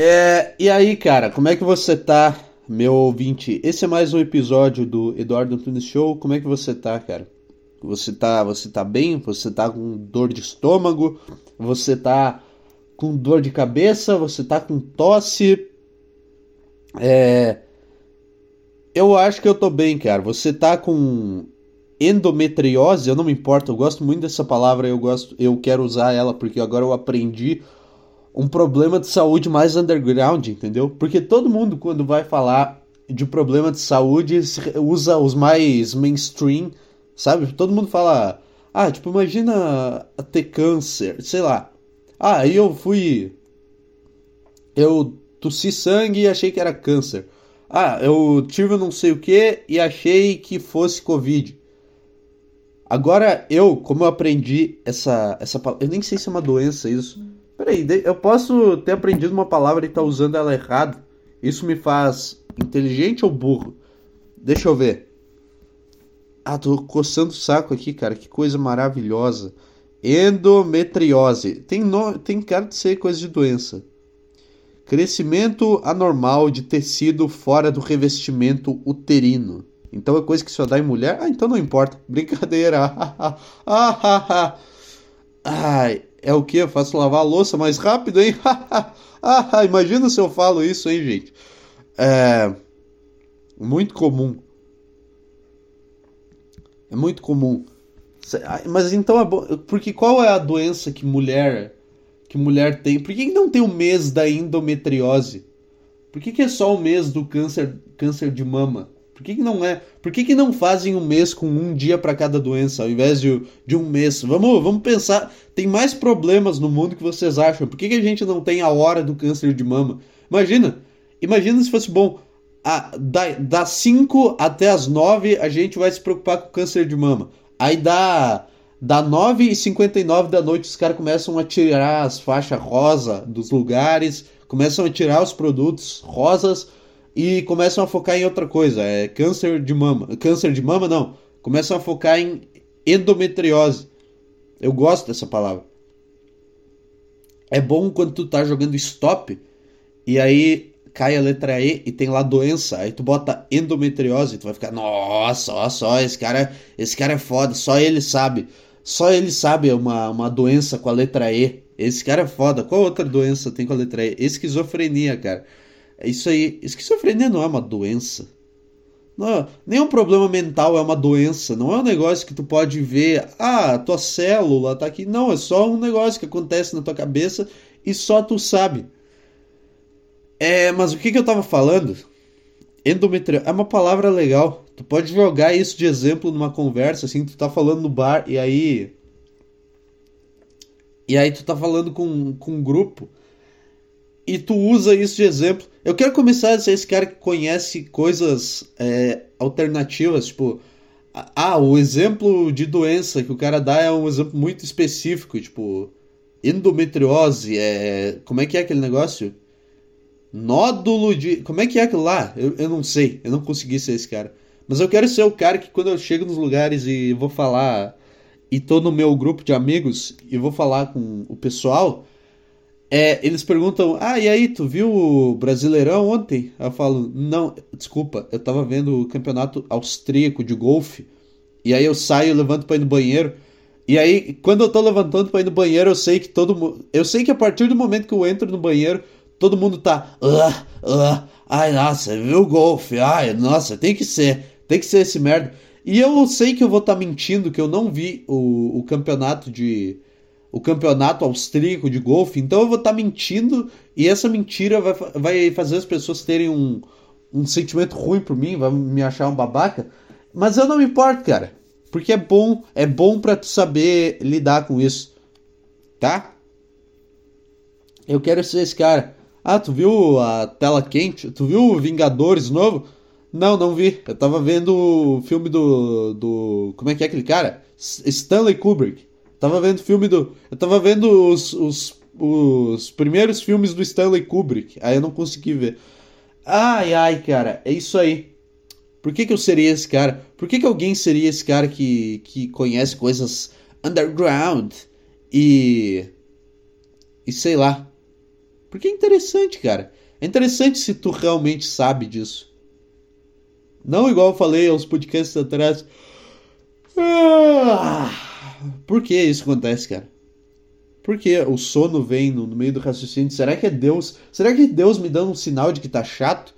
É, e aí, cara, como é que você tá, meu ouvinte? Esse é mais um episódio do Eduardo Antunes Show. Como é que você tá, cara? Você tá, você tá bem? Você tá com dor de estômago? Você tá com dor de cabeça? Você tá com tosse? É, eu acho que eu tô bem, cara. Você tá com endometriose? Eu não me importo, eu gosto muito dessa palavra, eu gosto, eu quero usar ela porque agora eu aprendi um problema de saúde mais underground, entendeu? Porque todo mundo, quando vai falar de problema de saúde, usa os mais mainstream, sabe? Todo mundo fala, ah, tipo, imagina ter câncer, sei lá. Ah, aí eu fui. Eu tossi sangue e achei que era câncer. Ah, eu tive não sei o que e achei que fosse Covid. Agora eu, como eu aprendi essa, essa eu nem sei se é uma doença isso, Peraí, eu posso ter aprendido uma palavra e estar tá usando ela errado? Isso me faz inteligente ou burro? Deixa eu ver. Ah, tô coçando o saco aqui, cara. Que coisa maravilhosa. Endometriose. Tem, no... Tem cara de ser coisa de doença. Crescimento anormal de tecido fora do revestimento uterino. Então é coisa que só dá em mulher? Ah, então não importa. Brincadeira. Ai, é o que? Eu faço lavar a louça mais rápido, hein? ah, imagina se eu falo isso, hein, gente? É muito comum. É muito comum. Mas então é bom. Porque qual é a doença que mulher que mulher tem? Por que não tem o mês da endometriose? Por que, que é só o mês do câncer, câncer de mama? Por que, que não é? Por que, que não fazem um mês com um dia para cada doença, ao invés de, de um mês? Vamos, vamos pensar. Tem mais problemas no mundo que vocês acham. Por que, que a gente não tem a hora do câncer de mama? Imagina. Imagina se fosse bom. A, da, das 5 até as 9 a gente vai se preocupar com câncer de mama. Aí dá. Da 9 e 59 da noite os caras começam a tirar as faixas rosa dos lugares, começam a tirar os produtos rosas e começam a focar em outra coisa, é câncer de mama. Câncer de mama não, começam a focar em endometriose. Eu gosto dessa palavra. É bom quando tu tá jogando stop e aí cai a letra E e tem lá doença, aí tu bota endometriose, tu vai ficar, nossa, olha só, esse cara, esse cara é foda, só ele sabe. Só ele sabe uma, uma doença com a letra E. Esse cara é foda. Qual outra doença tem com a letra E? Esquizofrenia, cara. É isso aí. Esquizofrenia não é uma doença. Não, nenhum problema mental é uma doença. Não é um negócio que tu pode ver. Ah, tua célula tá aqui. Não, é só um negócio que acontece na tua cabeça e só tu sabe. É, mas o que, que eu tava falando? Endometriose é uma palavra legal. Tu pode jogar isso de exemplo numa conversa, assim, tu tá falando no bar e aí. E aí tu tá falando com, com um grupo e tu usa isso de exemplo. Eu quero começar a ser esse cara que conhece coisas é, alternativas, tipo, ah, o exemplo de doença que o cara dá é um exemplo muito específico, tipo, endometriose, é, como é que é aquele negócio? Nódulo de, como é que é aquilo lá? Eu, eu não sei, eu não consegui ser esse cara. Mas eu quero ser o cara que quando eu chego nos lugares e vou falar e tô no meu grupo de amigos e vou falar com o pessoal, é, eles perguntam, ah, e aí, tu viu o Brasileirão ontem? Eu falo, não, desculpa, eu tava vendo o campeonato austríaco de golfe, e aí eu saio, levanto pra ir no banheiro, e aí, quando eu tô levantando pra ir no banheiro, eu sei que todo mundo. Eu sei que a partir do momento que eu entro no banheiro, todo mundo tá. Uh, uh, ai, nossa, viu o golfe? Ai, nossa, tem que ser. Tem que ser esse merda. E eu sei que eu vou estar tá mentindo, que eu não vi o, o campeonato de o campeonato austríaco de golfe, então eu vou estar tá mentindo e essa mentira vai, vai fazer as pessoas terem um, um sentimento ruim por mim, vai me achar um babaca. Mas eu não me importo, cara. Porque é bom, é bom para tu saber lidar com isso. Tá? Eu quero ser esse cara. Ah, tu viu a tela quente? Tu viu o Vingadores novo? Não, não vi. Eu tava vendo o filme do. do. Como é que é aquele cara? Stanley Kubrick. Tava vendo filme do. Eu tava vendo os, os, os primeiros filmes do Stanley Kubrick. Aí eu não consegui ver. Ai, ai, cara, é isso aí. Por que, que eu seria esse cara? Por que, que alguém seria esse cara que, que conhece coisas underground e. e sei lá. Porque é interessante, cara. É interessante se tu realmente sabe disso. Não igual eu falei aos podcasts atrás. Ah, por que isso acontece, cara? Por que o sono vem no, no, meio do raciocínio? Será que é Deus? Será que é Deus me dando um sinal de que tá chato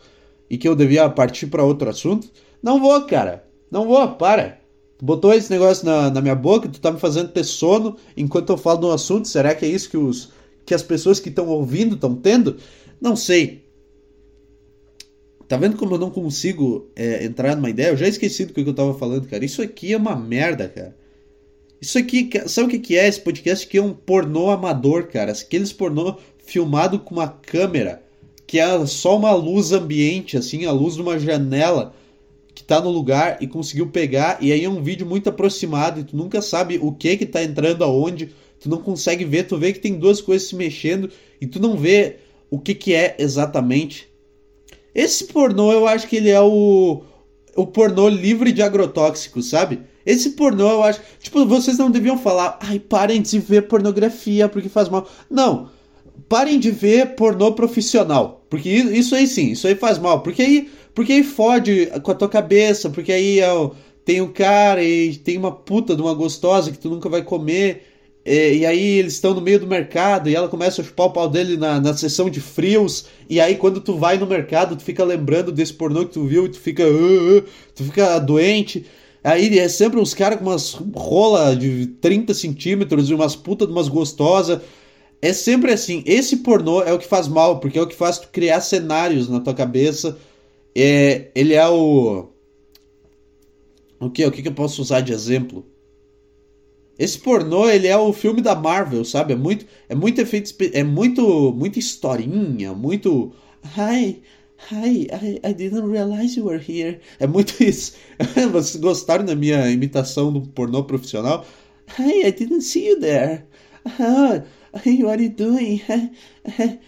e que eu devia partir para outro assunto? Não vou, cara. Não vou, para. Tu botou esse negócio na, na minha boca, tu tá me fazendo ter sono enquanto eu falo do assunto. Será que é isso que, os, que as pessoas que estão ouvindo estão tendo? Não sei. Tá vendo como eu não consigo é, entrar numa ideia? Eu já esqueci do que eu tava falando, cara. Isso aqui é uma merda, cara. Isso aqui, sabe o que, é esse podcast? Que é um pornô amador, cara. Aqueles pornô filmado com uma câmera, que é só uma luz ambiente, assim, a luz de uma janela que tá no lugar e conseguiu pegar. E aí é um vídeo muito aproximado e tu nunca sabe o que que tá entrando aonde. Tu não consegue ver, tu vê que tem duas coisas se mexendo e tu não vê o que que é exatamente. Esse pornô, eu acho que ele é o, o pornô livre de agrotóxicos, sabe? Esse pornô, eu acho. Tipo, vocês não deviam falar, ai, parem de ver pornografia porque faz mal. Não. Parem de ver pornô profissional. Porque isso aí sim, isso aí faz mal. Porque aí, porque aí fode com a tua cabeça. Porque aí é, tem um cara e tem uma puta de uma gostosa que tu nunca vai comer. E, e, aí eles estão no meio do mercado e ela começa a chupar o pau dele na, na sessão de frios. E aí quando tu vai no mercado, tu fica lembrando desse pornô que tu viu e tu fica. Uh, uh, tu fica doente. Aí é sempre uns caras com umas rola de 30 centímetros e umas putas de umas gostosas. É sempre assim. Esse pornô é o que faz mal, porque é o que faz tu criar cenários na tua cabeça. É, ele é o. O que? O que, eu posso usar de exemplo? Esse pornô, ele é o filme da Marvel, sabe? É muito, é muito efeito, é muito, muita historinha, muito, hi, hi, I, I didn't realize you were here. É muito isso. Vocês gostaram da minha imitação do pornô profissional? Hi, I didn't see you there. Oh, what are you doing?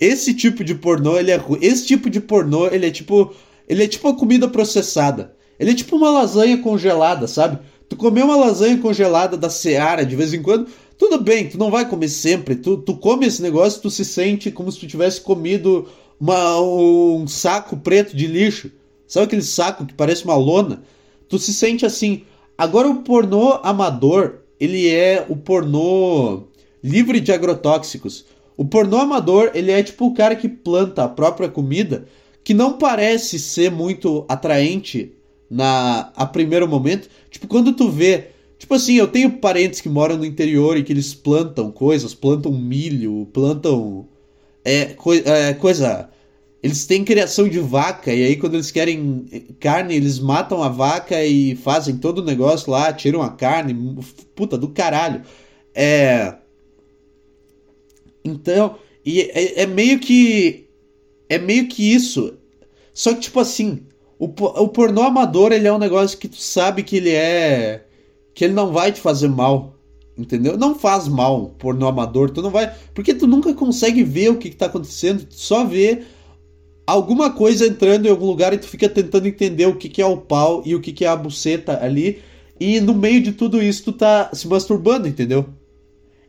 Esse tipo de pornô, ele é esse tipo de pornô, ele é tipo, ele é tipo a comida processada. Ele é tipo uma lasanha congelada, sabe? Tu comer uma lasanha congelada da Seara de vez em quando, tudo bem, tu não vai comer sempre. Tu, tu come esse negócio, tu se sente como se tu tivesse comido uma, um saco preto de lixo. Sabe aquele saco que parece uma lona? Tu se sente assim. Agora o pornô amador, ele é o pornô livre de agrotóxicos. O pornô amador, ele é tipo o cara que planta a própria comida, que não parece ser muito atraente na a primeiro momento. Tipo, quando tu vê. Tipo assim, eu tenho parentes que moram no interior e que eles plantam coisas, plantam milho, plantam. É, coi, é, coisa. Eles têm criação de vaca, e aí quando eles querem carne, eles matam a vaca e fazem todo o negócio lá, tiram a carne. Puta do caralho. É. Então. E é, é meio que. É meio que isso. Só que, tipo assim, o, o pornô amador, ele é um negócio que tu sabe que ele é. Que ele não vai te fazer mal. Entendeu? Não faz mal pornô amador, tu não vai. Porque tu nunca consegue ver o que, que tá acontecendo, tu só vê alguma coisa entrando em algum lugar e tu fica tentando entender o que, que é o pau e o que, que é a buceta ali. E no meio de tudo isso tu tá se masturbando, entendeu?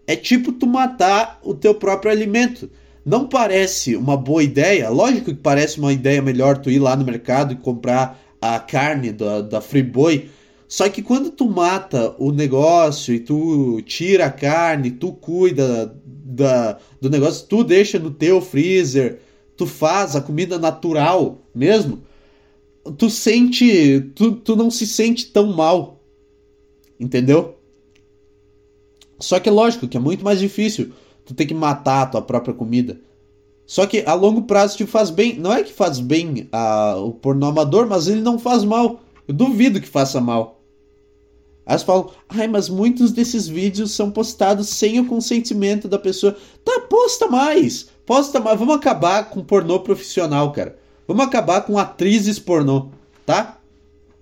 É tipo tu matar o teu próprio alimento não parece uma boa ideia. Lógico que parece uma ideia melhor tu ir lá no mercado e comprar a carne da, da Friboi. Só que quando tu mata o negócio e tu tira a carne, tu cuida da, do negócio, tu deixa no teu freezer, tu faz a comida natural mesmo, tu sente. Tu, tu não se sente tão mal. Entendeu? Só que é lógico que é muito mais difícil tu tem que matar a tua própria comida. Só que a longo prazo te faz bem. Não é que faz bem a, o pornô amador, mas ele não faz mal. Eu duvido que faça mal. Elas falam, ai, mas muitos desses vídeos são postados sem o consentimento da pessoa. Tá, posta mais! Posta mais. Vamos acabar com pornô profissional, cara. Vamos acabar com atrizes pornô, tá?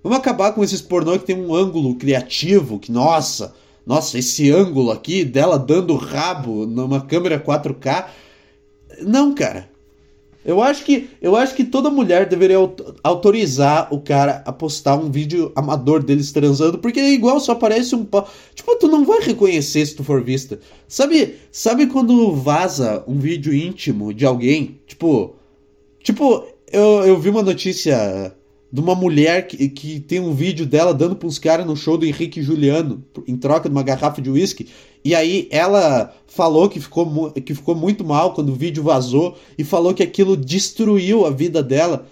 Vamos acabar com esses pornô que tem um ângulo criativo, que, nossa, nossa, esse ângulo aqui dela dando rabo numa câmera 4K. Não, cara. Eu acho que eu acho que toda mulher deveria autorizar o cara a postar um vídeo amador deles transando, porque é igual só aparece um pau. Tipo, tu não vai reconhecer se tu for vista. Sabe, sabe quando vaza um vídeo íntimo de alguém? Tipo, tipo, eu, eu vi uma notícia de uma mulher que, que tem um vídeo dela dando para uns caras no show do Henrique Juliano em troca de uma garrafa de uísque. E aí ela falou que ficou, que ficou muito mal quando o vídeo vazou e falou que aquilo destruiu a vida dela.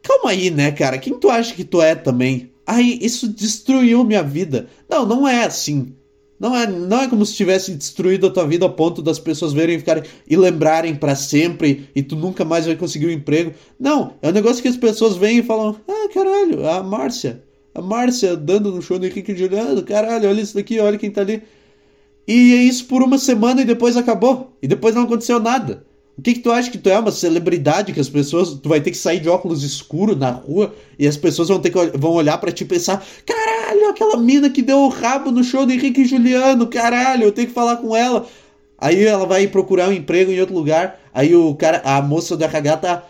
Calma aí, né, cara? Quem tu acha que tu é também? Ai, isso destruiu minha vida. Não, não é assim. Não é, não é como se tivesse destruído a tua vida ao ponto das pessoas verem e ficarem e lembrarem para sempre e tu nunca mais vai conseguir um emprego. Não, é um negócio que as pessoas vêm e falam: "Ah, caralho, a Márcia, a Márcia dando no show do Henrique Juliano, caralho, olha isso daqui, olha quem tá ali". E é isso por uma semana e depois acabou. E depois não aconteceu nada. O que, que tu acha que tu é uma celebridade que as pessoas. Tu vai ter que sair de óculos escuros na rua e as pessoas vão ter que vão olhar para ti e pensar: caralho, aquela mina que deu o rabo no show do Henrique e Juliano, caralho, eu tenho que falar com ela. Aí ela vai procurar um emprego em outro lugar. Aí o cara, a moça do RH tá.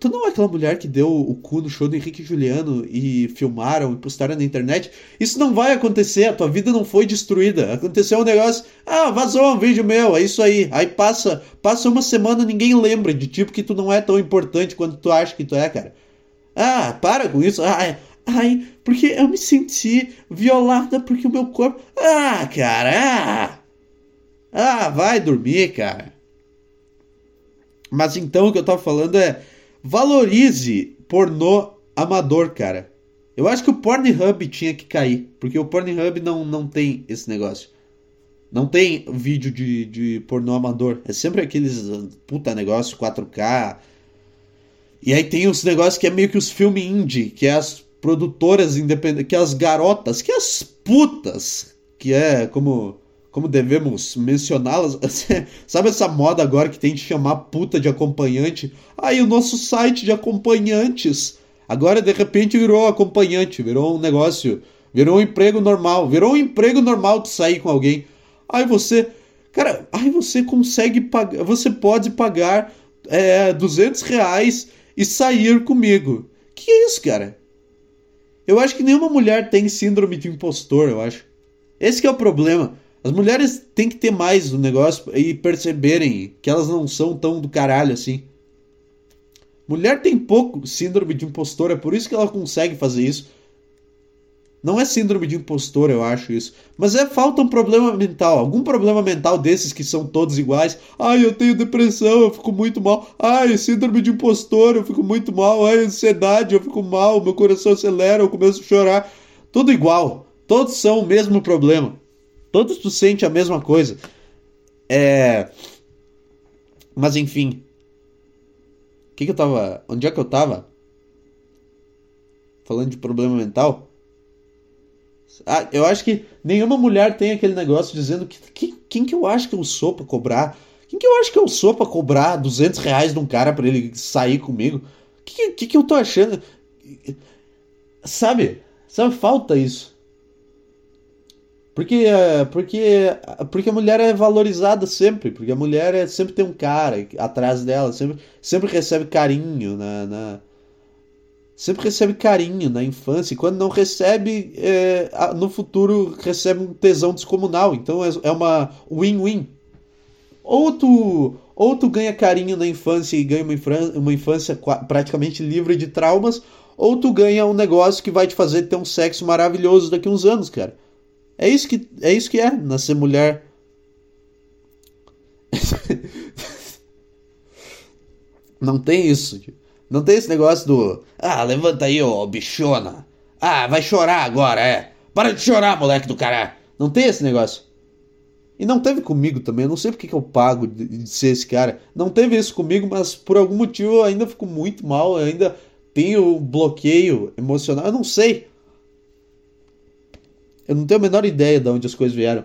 Tu não é aquela mulher que deu o cu no show do Henrique Juliano e filmaram e postaram na internet? Isso não vai acontecer, a tua vida não foi destruída. Aconteceu um negócio, ah, vazou um vídeo meu, é isso aí. Aí passa, passa uma semana, ninguém lembra de tipo que tu não é tão importante quanto tu acha que tu é, cara. Ah, para com isso. Ai, ai, porque eu me senti violada porque o meu corpo. Ah, cara! Ah, ah vai dormir, cara. Mas então o que eu tava falando é valorize pornô amador, cara. Eu acho que o Pornhub tinha que cair, porque o Pornhub não, não tem esse negócio. Não tem vídeo de, de pornô amador. É sempre aqueles puta negócio 4K. E aí tem os negócios que é meio que os filmes indie, que é as produtoras independentes, que é as garotas, que é as putas, que é como como devemos mencioná-las. Sabe essa moda agora que tem de chamar puta de acompanhante? Aí o nosso site de acompanhantes agora de repente virou acompanhante, virou um negócio, virou um emprego normal, virou um emprego normal de sair com alguém. Aí você, cara, aí você consegue pagar, você pode pagar é, 200 reais e sair comigo. Que é isso, cara? Eu acho que nenhuma mulher tem síndrome de impostor, eu acho. Esse é o problema. As mulheres têm que ter mais o negócio e perceberem que elas não são tão do caralho assim. Mulher tem pouco síndrome de impostor, é por isso que ela consegue fazer isso. Não é síndrome de impostor, eu acho isso. Mas é falta um problema mental. Algum problema mental desses que são todos iguais. Ai, eu tenho depressão, eu fico muito mal. Ai, síndrome de impostor, eu fico muito mal. Ai, ansiedade, eu fico mal. Meu coração acelera, eu começo a chorar. Tudo igual. Todos são o mesmo problema. Todos tu sente a mesma coisa. É. Mas enfim. O que, que eu tava. Onde é que eu tava? Falando de problema mental? Ah, eu acho que nenhuma mulher tem aquele negócio dizendo que, que quem que eu acho que eu sou pra cobrar? Quem que eu acho que eu sou pra cobrar 200 reais de um cara pra ele sair comigo? O que, que, que eu tô achando? Sabe? Sabe, falta isso. Porque, é, porque, porque a mulher é valorizada sempre, porque a mulher é, sempre tem um cara atrás dela, sempre, sempre recebe carinho na, na sempre recebe carinho na infância, e quando não recebe, é, no futuro recebe um tesão descomunal. Então é, é uma win-win. Ou tu, ou tu ganha carinho na infância e ganha uma, uma infância praticamente livre de traumas, ou tu ganha um negócio que vai te fazer ter um sexo maravilhoso daqui a uns anos, cara. É isso que é, isso que é nascer mulher. Não tem isso. Não tem esse negócio do. Ah, levanta aí, ô bichona. Ah, vai chorar agora, é. Para de chorar, moleque do caralho. Não tem esse negócio. E não teve comigo também. Eu não sei porque que eu pago de, de, ser esse cara. Não teve isso comigo, mas por algum motivo eu ainda fico muito mal. Eu ainda tenho bloqueio emocional. Eu não sei. Eu não tenho a menor ideia de onde as coisas vieram.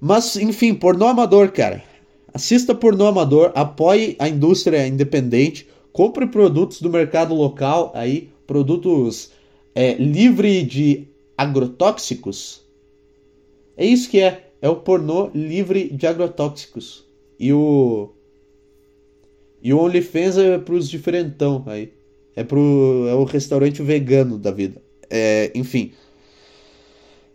Mas, enfim, pornô amador, cara. Assista pornô amador, apoie a indústria independente, compre produtos do mercado local aí, produtos é, livre de agrotóxicos. É isso que é. É o pornô livre de agrotóxicos. E o. E o OnlyFans é pros diferentão aí. É pro. É o restaurante vegano da vida. É, enfim.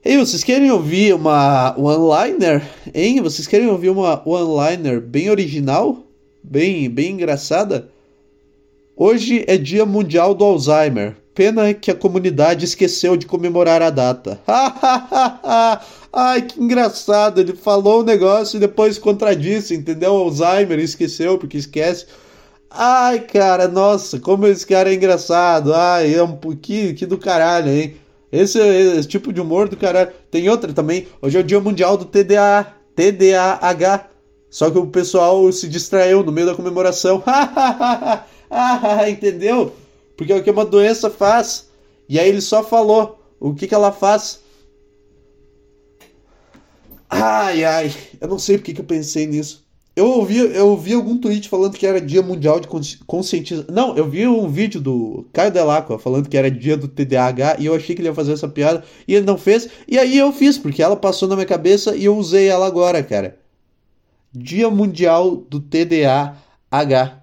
Ei, vocês querem ouvir uma one-liner? Hein? Vocês querem ouvir uma one-liner bem original? Bem, bem engraçada? Hoje é Dia Mundial do Alzheimer. Pena que a comunidade esqueceu de comemorar a data. Ai, que engraçado. Ele falou o um negócio e depois contradisse, entendeu? Alzheimer, esqueceu porque esquece. Ai, cara, nossa, como esse cara é engraçado. Ai, é um que, que do caralho, hein? Esse, esse tipo de humor do caralho. Tem outra também. Hoje é o Dia Mundial do TDA, TDAH. Só que o pessoal se distraiu no meio da comemoração. entendeu? Porque é o que uma doença faz. E aí ele só falou o que, que ela faz. Ai, ai, eu não sei porque que eu pensei nisso. Eu ouvi, eu ouvi algum tweet falando que era dia mundial de conscientização. Não, eu vi um vídeo do Caio Delacqua falando que era dia do TDAH e eu achei que ele ia fazer essa piada e ele não fez. E aí eu fiz, porque ela passou na minha cabeça e eu usei ela agora, cara. Dia Mundial do TDAH.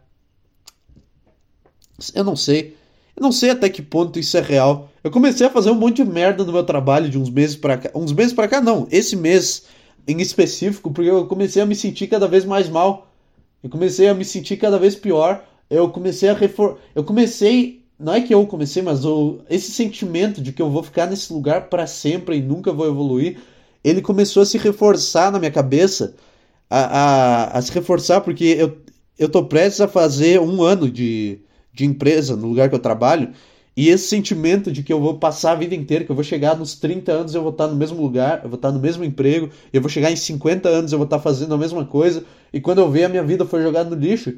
Eu não sei. Eu não sei até que ponto isso é real. Eu comecei a fazer um monte de merda no meu trabalho de uns meses para cá. Uns meses para cá, não. Esse mês em específico, porque eu comecei a me sentir cada vez mais mal. Eu comecei a me sentir cada vez pior. Eu comecei a refor... Eu comecei. Não é que eu comecei, mas o... esse sentimento de que eu vou ficar nesse lugar para sempre e nunca vou evoluir, ele começou a se reforçar na minha cabeça. A, a, a se reforçar, porque eu, eu tô prestes a fazer um ano de de empresa, no lugar que eu trabalho, e esse sentimento de que eu vou passar a vida inteira, que eu vou chegar nos 30 anos eu vou estar no mesmo lugar, eu vou estar no mesmo emprego, eu vou chegar em 50 anos eu vou estar fazendo a mesma coisa, e quando eu ver a minha vida foi jogada no lixo,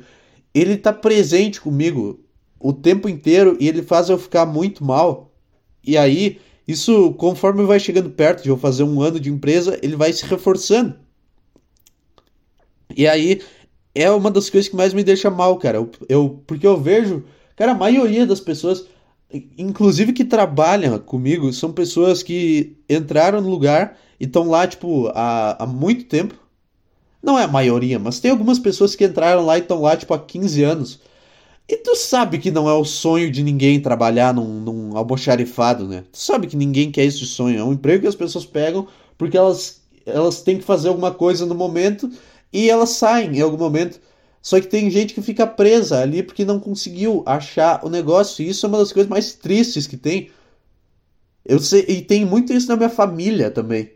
ele está presente comigo o tempo inteiro e ele faz eu ficar muito mal. E aí, isso, conforme vai chegando perto de eu fazer um ano de empresa, ele vai se reforçando. E aí, é uma das coisas que mais me deixa mal, cara. Eu, eu, porque eu vejo, cara, a maioria das pessoas, inclusive que trabalham comigo, são pessoas que entraram no lugar e estão lá, tipo, há, há muito tempo. Não é a maioria, mas tem algumas pessoas que entraram lá e estão lá, tipo, há 15 anos. E tu sabe que não é o sonho de ninguém trabalhar num, num almoxarifado, né? Tu sabe que ninguém quer esse sonho. É um emprego que as pessoas pegam porque elas, elas têm que fazer alguma coisa no momento e elas saem em algum momento. Só que tem gente que fica presa ali porque não conseguiu achar o negócio. E isso é uma das coisas mais tristes que tem. Eu sei, e tem muito isso na minha família também.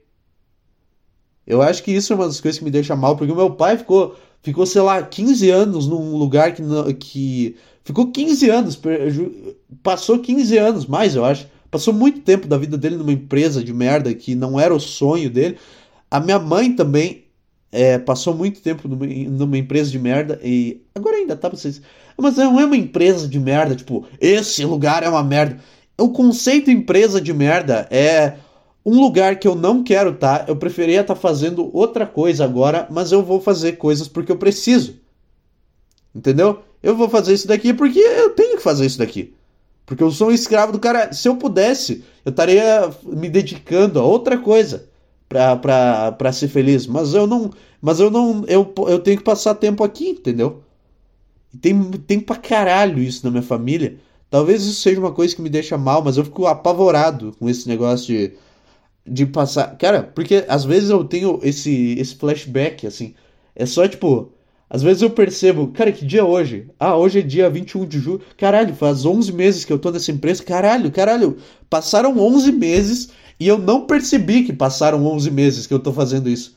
Eu acho que isso é uma das coisas que me deixa mal, porque o meu pai ficou, ficou sei lá, 15 anos num lugar que, que ficou 15 anos, passou 15 anos mais, eu acho. Passou muito tempo da vida dele numa empresa de merda que não era o sonho dele. A minha mãe também é, passou muito tempo numa, numa, empresa de merda e agora ainda tá vocês. Mas não é uma empresa de merda, tipo, esse lugar é uma merda. O conceito empresa de merda é um lugar que eu não quero. Tá, eu preferia estar tá fazendo outra coisa agora, mas eu vou fazer coisas porque eu preciso. Entendeu? Eu vou fazer isso daqui porque eu tenho que fazer isso daqui. Porque eu sou um escravo do cara. Se eu pudesse, eu estaria me dedicando a outra coisa para ser feliz. Mas eu não. Mas eu não. Eu, eu tenho que passar tempo aqui, entendeu? E tem, tem pra caralho isso na minha família. Talvez isso seja uma coisa que me deixa mal, mas eu fico apavorado com esse negócio de, de passar. Cara, porque às vezes eu tenho esse, esse flashback, assim. É só tipo. Às vezes eu percebo, cara, que dia é hoje? Ah, hoje é dia 21 de julho. Caralho, faz 11 meses que eu tô nessa empresa. Caralho, caralho. Passaram 11 meses e eu não percebi que passaram 11 meses que eu tô fazendo isso.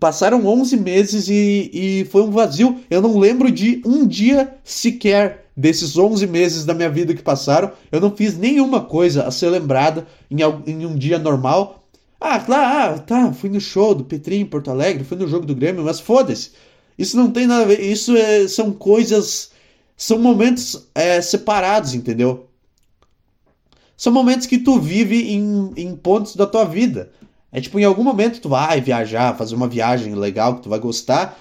Passaram 11 meses e, e foi um vazio. Eu não lembro de um dia sequer desses 11 meses da minha vida que passaram. Eu não fiz nenhuma coisa a ser lembrada em, em um dia normal. Ah, claro, ah, tá, fui no show do Petrinho em Porto Alegre, fui no jogo do Grêmio, mas foda-se. Isso não tem nada a ver. Isso é, são coisas. São momentos é, separados, entendeu? São momentos que tu vive em, em pontos da tua vida. É tipo, em algum momento tu vai viajar, fazer uma viagem legal que tu vai gostar,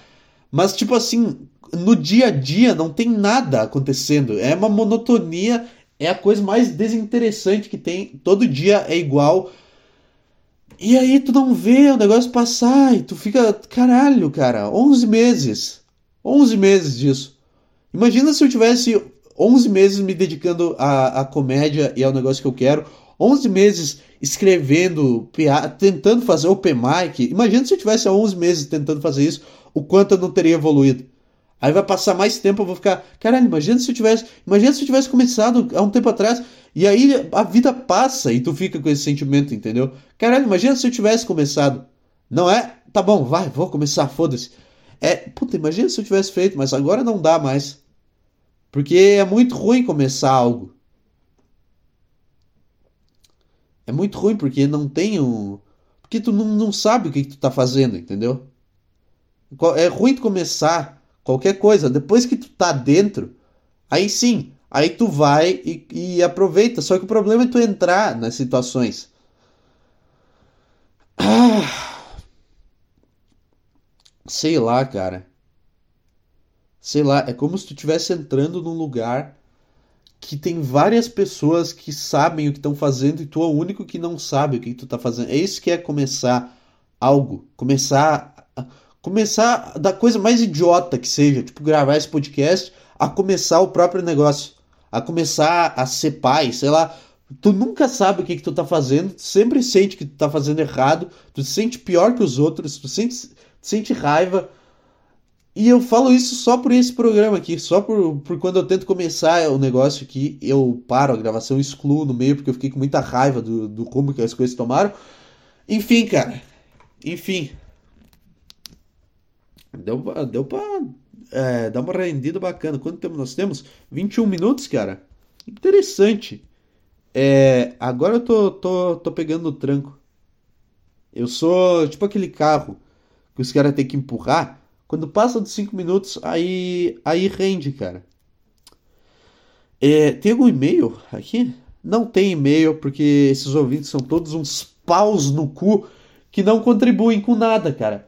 mas tipo assim, no dia a dia não tem nada acontecendo. É uma monotonia, é a coisa mais desinteressante que tem. Todo dia é igual. E aí tu não vê o negócio passar e tu fica, caralho, cara, 11 meses. 11 meses disso. Imagina se eu tivesse 11 meses me dedicando à, à comédia e ao negócio que eu quero, 11 meses escrevendo, tentando fazer open mic. Imagina se eu tivesse 11 meses tentando fazer isso, o quanto eu não teria evoluído. Aí vai passar mais tempo, eu vou ficar, caralho, imagina se eu tivesse, imagina se eu tivesse começado há um tempo atrás. E aí a vida passa e tu fica com esse sentimento, entendeu? Caralho, imagina se eu tivesse começado. Não é? Tá bom, vai, vou começar, foda-se. É, puta, imagina se eu tivesse feito, mas agora não dá mais. Porque é muito ruim começar algo. É muito ruim porque não tem um. Porque tu não, não sabe o que, que tu tá fazendo, entendeu? É ruim começar qualquer coisa. Depois que tu tá dentro, aí sim, aí tu vai e, e aproveita. Só que o problema é tu entrar nas situações. Ah. Sei lá, cara. Sei lá, é como se tu estivesse entrando num lugar que tem várias pessoas que sabem o que estão fazendo e tu é o único que não sabe o que tu tá fazendo. É isso que é começar algo, começar começar da coisa mais idiota que seja, tipo gravar esse podcast, a começar o próprio negócio, a começar a ser pai, sei lá. Tu nunca sabe o que, que tu tá fazendo, tu sempre sente que tu tá fazendo errado, tu se sente pior que os outros, tu sente, sente raiva. E eu falo isso só por esse programa aqui, só por, por quando eu tento começar o negócio aqui, eu paro a gravação, excluo no meio, porque eu fiquei com muita raiva do, do rumo que as coisas tomaram. Enfim, cara. Enfim. Deu, deu pra é, dar uma rendida bacana. Quanto tempo nós temos? 21 minutos, cara. Interessante. É, agora eu tô, tô, tô pegando o tranco. Eu sou tipo aquele carro que os caras têm que empurrar quando passa dos 5 minutos, aí, aí rende, cara. É, tem algum e-mail aqui? Não tem e-mail, porque esses ouvintes são todos uns paus no cu que não contribuem com nada, cara.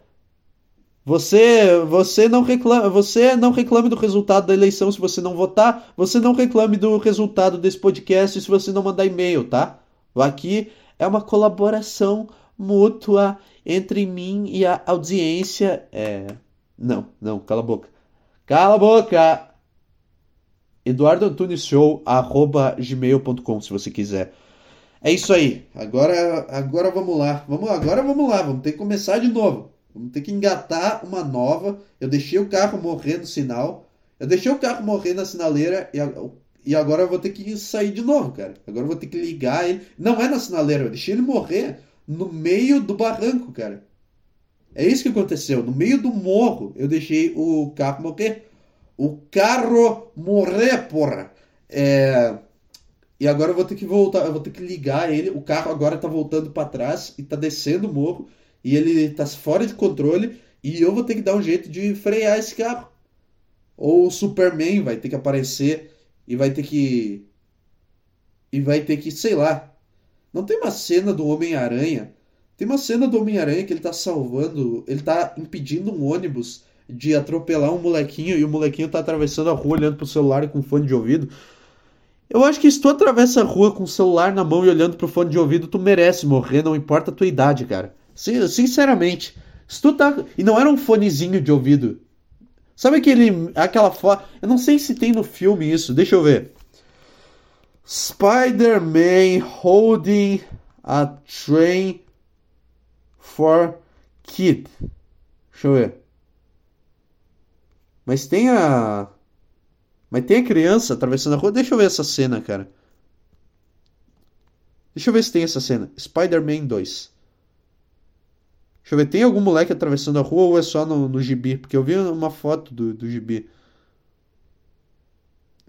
Você, você não reclama, você não reclame do resultado da eleição se você não votar, você não reclame do resultado desse podcast se você não mandar e-mail, tá? Aqui é uma colaboração mútua entre mim e a audiência. É, não, não, cala a boca. Cala a boca! Gmail.com, se você quiser. É isso aí. Agora, agora vamos lá. Vamos, agora vamos lá. Vamos ter que começar de novo. Vamos ter que engatar uma nova. Eu deixei o carro morrer no sinal. Eu deixei o carro morrer na sinaleira e, e agora eu vou ter que sair de novo, cara. Agora eu vou ter que ligar ele. Não é na sinaleira, eu deixei ele morrer no meio do barranco, cara. É isso que aconteceu. No meio do morro, eu deixei o carro morrer. O carro morrer, porra. É... E agora eu vou ter que voltar, eu vou ter que ligar ele. O carro agora tá voltando para trás e tá descendo o morro. E ele tá fora de controle. E eu vou ter que dar um jeito de frear esse carro. Ou o Superman vai ter que aparecer e vai ter que. E vai ter que, sei lá. Não tem uma cena do Homem-Aranha tem uma cena do Homem-Aranha que ele tá salvando, ele tá impedindo um ônibus de atropelar um molequinho e o molequinho tá atravessando a rua olhando pro celular com fone de ouvido. Eu acho que se tu atravessa a rua com o celular na mão e olhando pro fone de ouvido, tu merece morrer, não importa a tua idade, cara. Sinceramente. Se tu tá. E não era um fonezinho de ouvido. Sabe aquele. aquela foto. Eu não sei se tem no filme isso, deixa eu ver. Spider-Man holding a train for kid. Deixa eu ver. Mas tem a. Mas tem a criança atravessando a rua. Deixa eu ver essa cena, cara. Deixa eu ver se tem essa cena. Spider-Man 2. Deixa eu ver, tem algum moleque atravessando a rua ou é só no, no gibi? Porque eu vi uma foto do, do gibi.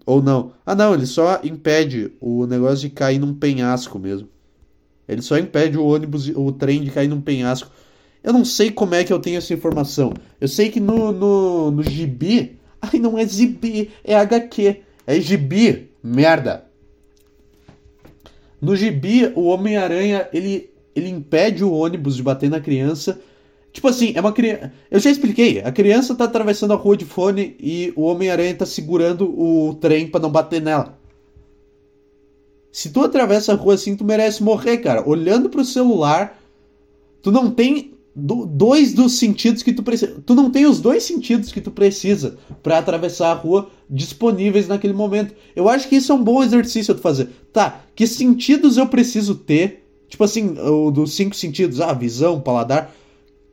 Ou não. Ah, não, ele só impede o negócio de cair num penhasco mesmo. Ele só impede o ônibus, o trem de cair num penhasco. Eu não sei como é que eu tenho essa informação. Eu sei que no, no, no gibi. Ai, não é gibi, é HQ. É gibi, merda. No gibi, o Homem-Aranha, ele, ele impede o ônibus de bater na criança. Tipo assim, é uma criança. Eu já expliquei. A criança tá atravessando a rua de fone e o Homem-Aranha tá segurando o trem para não bater nela. Se tu atravessa a rua assim, tu merece morrer, cara. Olhando pro celular, tu não tem do, dois dos sentidos que tu precisa. Tu não tem os dois sentidos que tu precisa para atravessar a rua disponíveis naquele momento. Eu acho que isso é um bom exercício de fazer. Tá, que sentidos eu preciso ter? Tipo assim, dos cinco sentidos, ah, visão, paladar.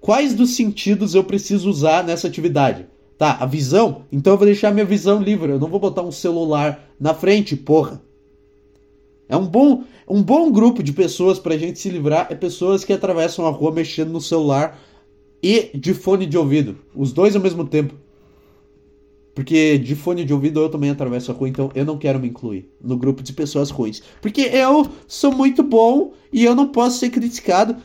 Quais dos sentidos eu preciso usar nessa atividade? Tá, a visão? Então eu vou deixar minha visão livre. Eu não vou botar um celular na frente, porra. É um bom, um bom grupo de pessoas pra gente se livrar é pessoas que atravessam a rua mexendo no celular e de fone de ouvido. Os dois ao mesmo tempo. Porque de fone de ouvido eu também atravesso a rua, então eu não quero me incluir no grupo de pessoas ruins. Porque eu sou muito bom e eu não posso ser criticado.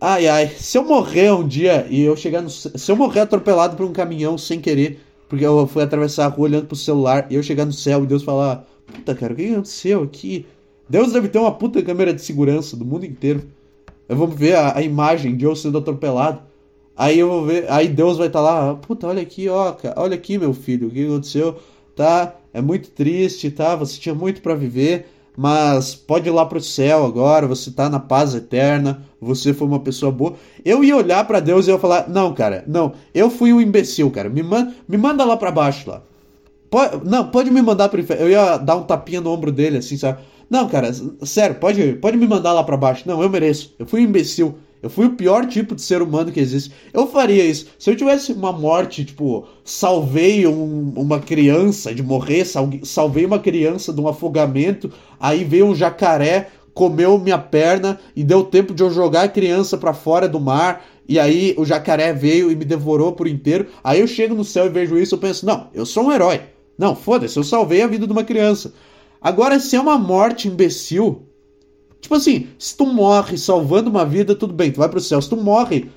Ai ai, se eu morrer um dia e eu chegar no. Se eu morrer atropelado por um caminhão sem querer, porque eu fui atravessar a rua olhando pro celular e eu chegar no céu e Deus falar: Puta cara, o que aconteceu aqui? Deus deve ter uma puta câmera de segurança do mundo inteiro. Eu vou ver a, a imagem de eu sendo atropelado. Aí eu vou ver, aí Deus vai estar tá lá, puta, olha aqui, ó, olha aqui, meu filho, o que aconteceu? Tá, é muito triste, tá? Você tinha muito para viver, mas pode ir lá pro céu agora, você tá na paz eterna, você foi uma pessoa boa. Eu ia olhar para Deus e eu falar: "Não, cara, não, eu fui um imbecil, cara. Me, man me manda lá para baixo lá. Pode, não, pode me mandar pro inferno. Eu ia dar um tapinha no ombro dele assim, sabe? Não, cara, sério, pode, pode me mandar lá para baixo. Não, eu mereço. Eu fui um imbecil. Eu fui o pior tipo de ser humano que existe. Eu faria isso. Se eu tivesse uma morte, tipo, salvei um, uma criança de morrer, salvei uma criança de um afogamento, aí veio um jacaré, comeu minha perna e deu tempo de eu jogar a criança para fora do mar. E aí o jacaré veio e me devorou por inteiro. Aí eu chego no céu e vejo isso, eu penso, não, eu sou um herói. Não, foda-se, eu salvei a vida de uma criança. Agora, se é uma morte imbecil, tipo assim, se tu morre salvando uma vida, tudo bem, tu vai pro céu. Se tu morre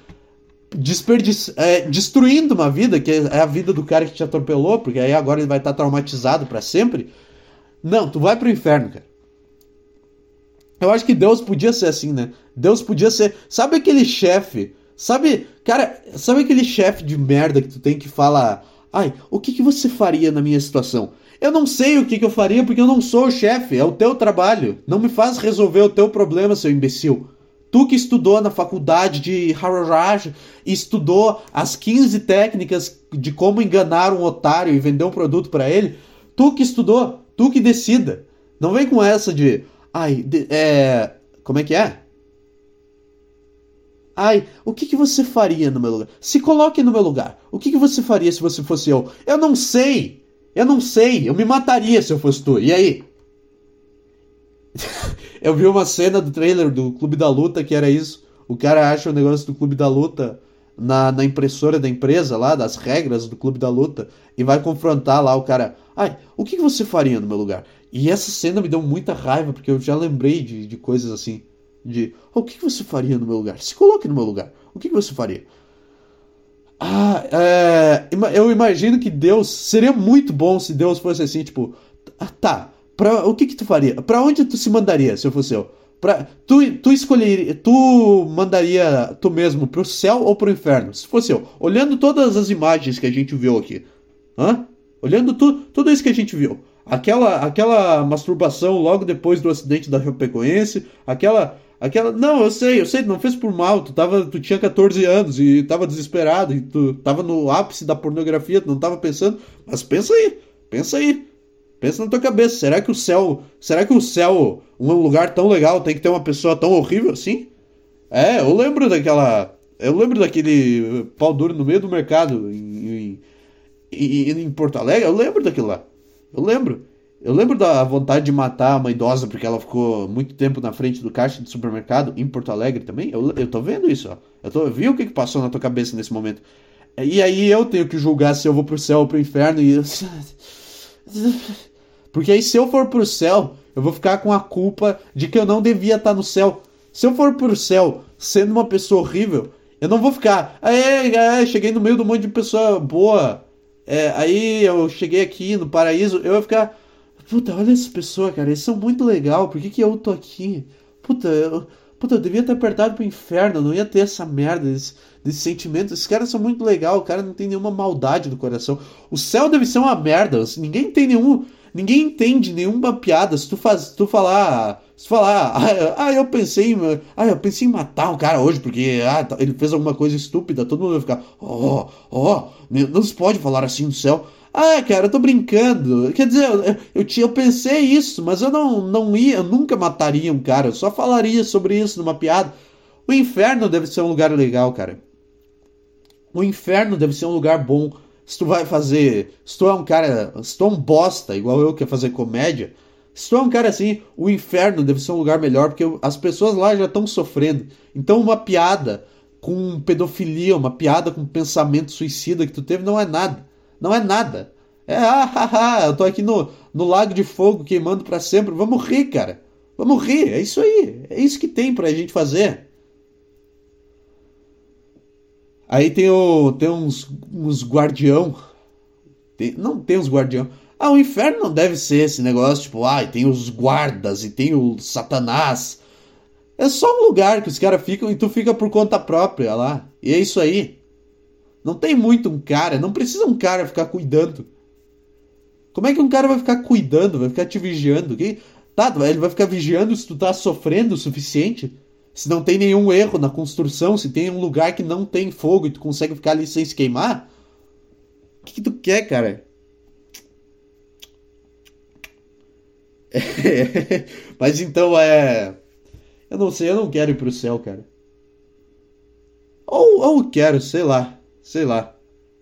desperdiç... É, destruindo uma vida, que é a vida do cara que te atropelou, porque aí agora ele vai estar traumatizado para sempre. Não, tu vai pro inferno, cara. Eu acho que Deus podia ser assim, né? Deus podia ser. Sabe aquele chefe? Sabe, cara, sabe aquele chefe de merda que tu tem que fala. Ai, o que, que você faria na minha situação? Eu não sei o que, que eu faria porque eu não sou o chefe, é o teu trabalho. Não me faz resolver o teu problema, seu imbecil. Tu que estudou na faculdade de Harvard e estudou as 15 técnicas de como enganar um otário e vender um produto para ele, tu que estudou, tu que decida. Não vem com essa de, ai, de, é, como é que é? Ai, o que, que você faria no meu lugar? Se coloque no meu lugar. O que, que você faria se você fosse eu? Eu não sei. Eu não sei, eu me mataria se eu fosse tu. E aí? eu vi uma cena do trailer do Clube da Luta que era isso. O cara acha o negócio do Clube da Luta na, na impressora da empresa lá, das regras do Clube da Luta, e vai confrontar lá o cara. Ai, o que você faria no meu lugar? E essa cena me deu muita raiva, porque eu já lembrei de, de coisas assim. De, o que você faria no meu lugar? Se coloque no meu lugar. O que você faria? Ah, é, eu imagino que Deus seria muito bom se Deus fosse assim, tipo, ah, tá, pra, o que que tu faria? Pra onde tu se mandaria se eu fosse eu? Pra, tu, tu escolheria, tu mandaria tu mesmo pro céu ou pro inferno? Se fosse eu, olhando todas as imagens que a gente viu aqui, hã? Olhando tu, tudo isso que a gente viu, aquela, aquela masturbação logo depois do acidente da Chapecoense, aquela Aquela. Não, eu sei, eu sei, não fez por mal. Tu, tava, tu tinha 14 anos e tava desesperado. E tu tava no ápice da pornografia, tu não tava pensando. Mas pensa aí, pensa aí. Pensa na tua cabeça. Será que o céu. Será que o céu, um lugar tão legal, tem que ter uma pessoa tão horrível assim? É, eu lembro daquela. Eu lembro daquele pau duro no meio do mercado em, em, em Porto Alegre. Eu lembro daquilo lá. Eu lembro. Eu lembro da vontade de matar uma idosa porque ela ficou muito tempo na frente do caixa do supermercado em Porto Alegre também. Eu, eu tô vendo isso, ó. Eu, tô, eu vi o que, que passou na tua cabeça nesse momento. E aí eu tenho que julgar se eu vou pro céu ou pro inferno. E... Porque aí se eu for pro céu, eu vou ficar com a culpa de que eu não devia estar no céu. Se eu for pro céu sendo uma pessoa horrível, eu não vou ficar. Aí, aí cheguei no meio de um monte de pessoa boa. É, aí eu cheguei aqui no paraíso, eu vou ficar. Puta, olha essa pessoa, cara. Eles são muito legal. Por que, que eu tô aqui? Puta, eu, puta, eu devia ter apertado pro inferno. Não ia ter essa merda desse, desse sentimento. Esses caras são muito legal. O cara não tem nenhuma maldade no coração. O céu deve ser uma merda. Ninguém tem nenhum. Ninguém entende nenhuma piada. Se tu, faz, se tu falar. Se falar, ah, ah, eu pensei em, ah, eu pensei em matar um cara hoje porque ah, tá, ele fez alguma coisa estúpida, todo mundo vai ficar, oh, oh, não se pode falar assim no céu. Ah, cara, eu tô brincando. Quer dizer, eu, eu, eu pensei isso, mas eu não, não ia, eu nunca mataria um cara, eu só falaria sobre isso numa piada. O inferno deve ser um lugar legal, cara. O inferno deve ser um lugar bom. Se tu vai fazer. Se tu é um cara. Se tu é um bosta, igual eu que quer fazer comédia. Se tu é um cara assim, o inferno deve ser um lugar melhor, porque as pessoas lá já estão sofrendo. Então, uma piada com pedofilia, uma piada com pensamento suicida que tu teve não é nada. Não é nada. É, ah, ah, ah, eu tô aqui no, no lago de fogo queimando para sempre. Vamos rir, cara. Vamos rir. É isso aí. É isso que tem pra gente fazer. Aí tem, o, tem uns, uns guardião. Tem, não tem uns guardião. Ah, o inferno não deve ser esse negócio, tipo, ah, tem os guardas e tem o satanás. É só um lugar que os caras ficam e tu fica por conta própria lá. E é isso aí. Não tem muito um cara, não precisa um cara ficar cuidando. Como é que um cara vai ficar cuidando, vai ficar te vigiando? Que, tá, ele vai ficar vigiando se tu tá sofrendo o suficiente? Se não tem nenhum erro na construção, se tem um lugar que não tem fogo e tu consegue ficar ali sem se queimar? O que, que tu quer, cara? Mas então é. Eu não sei, eu não quero ir pro céu, cara. Ou, ou quero, sei lá. Sei lá.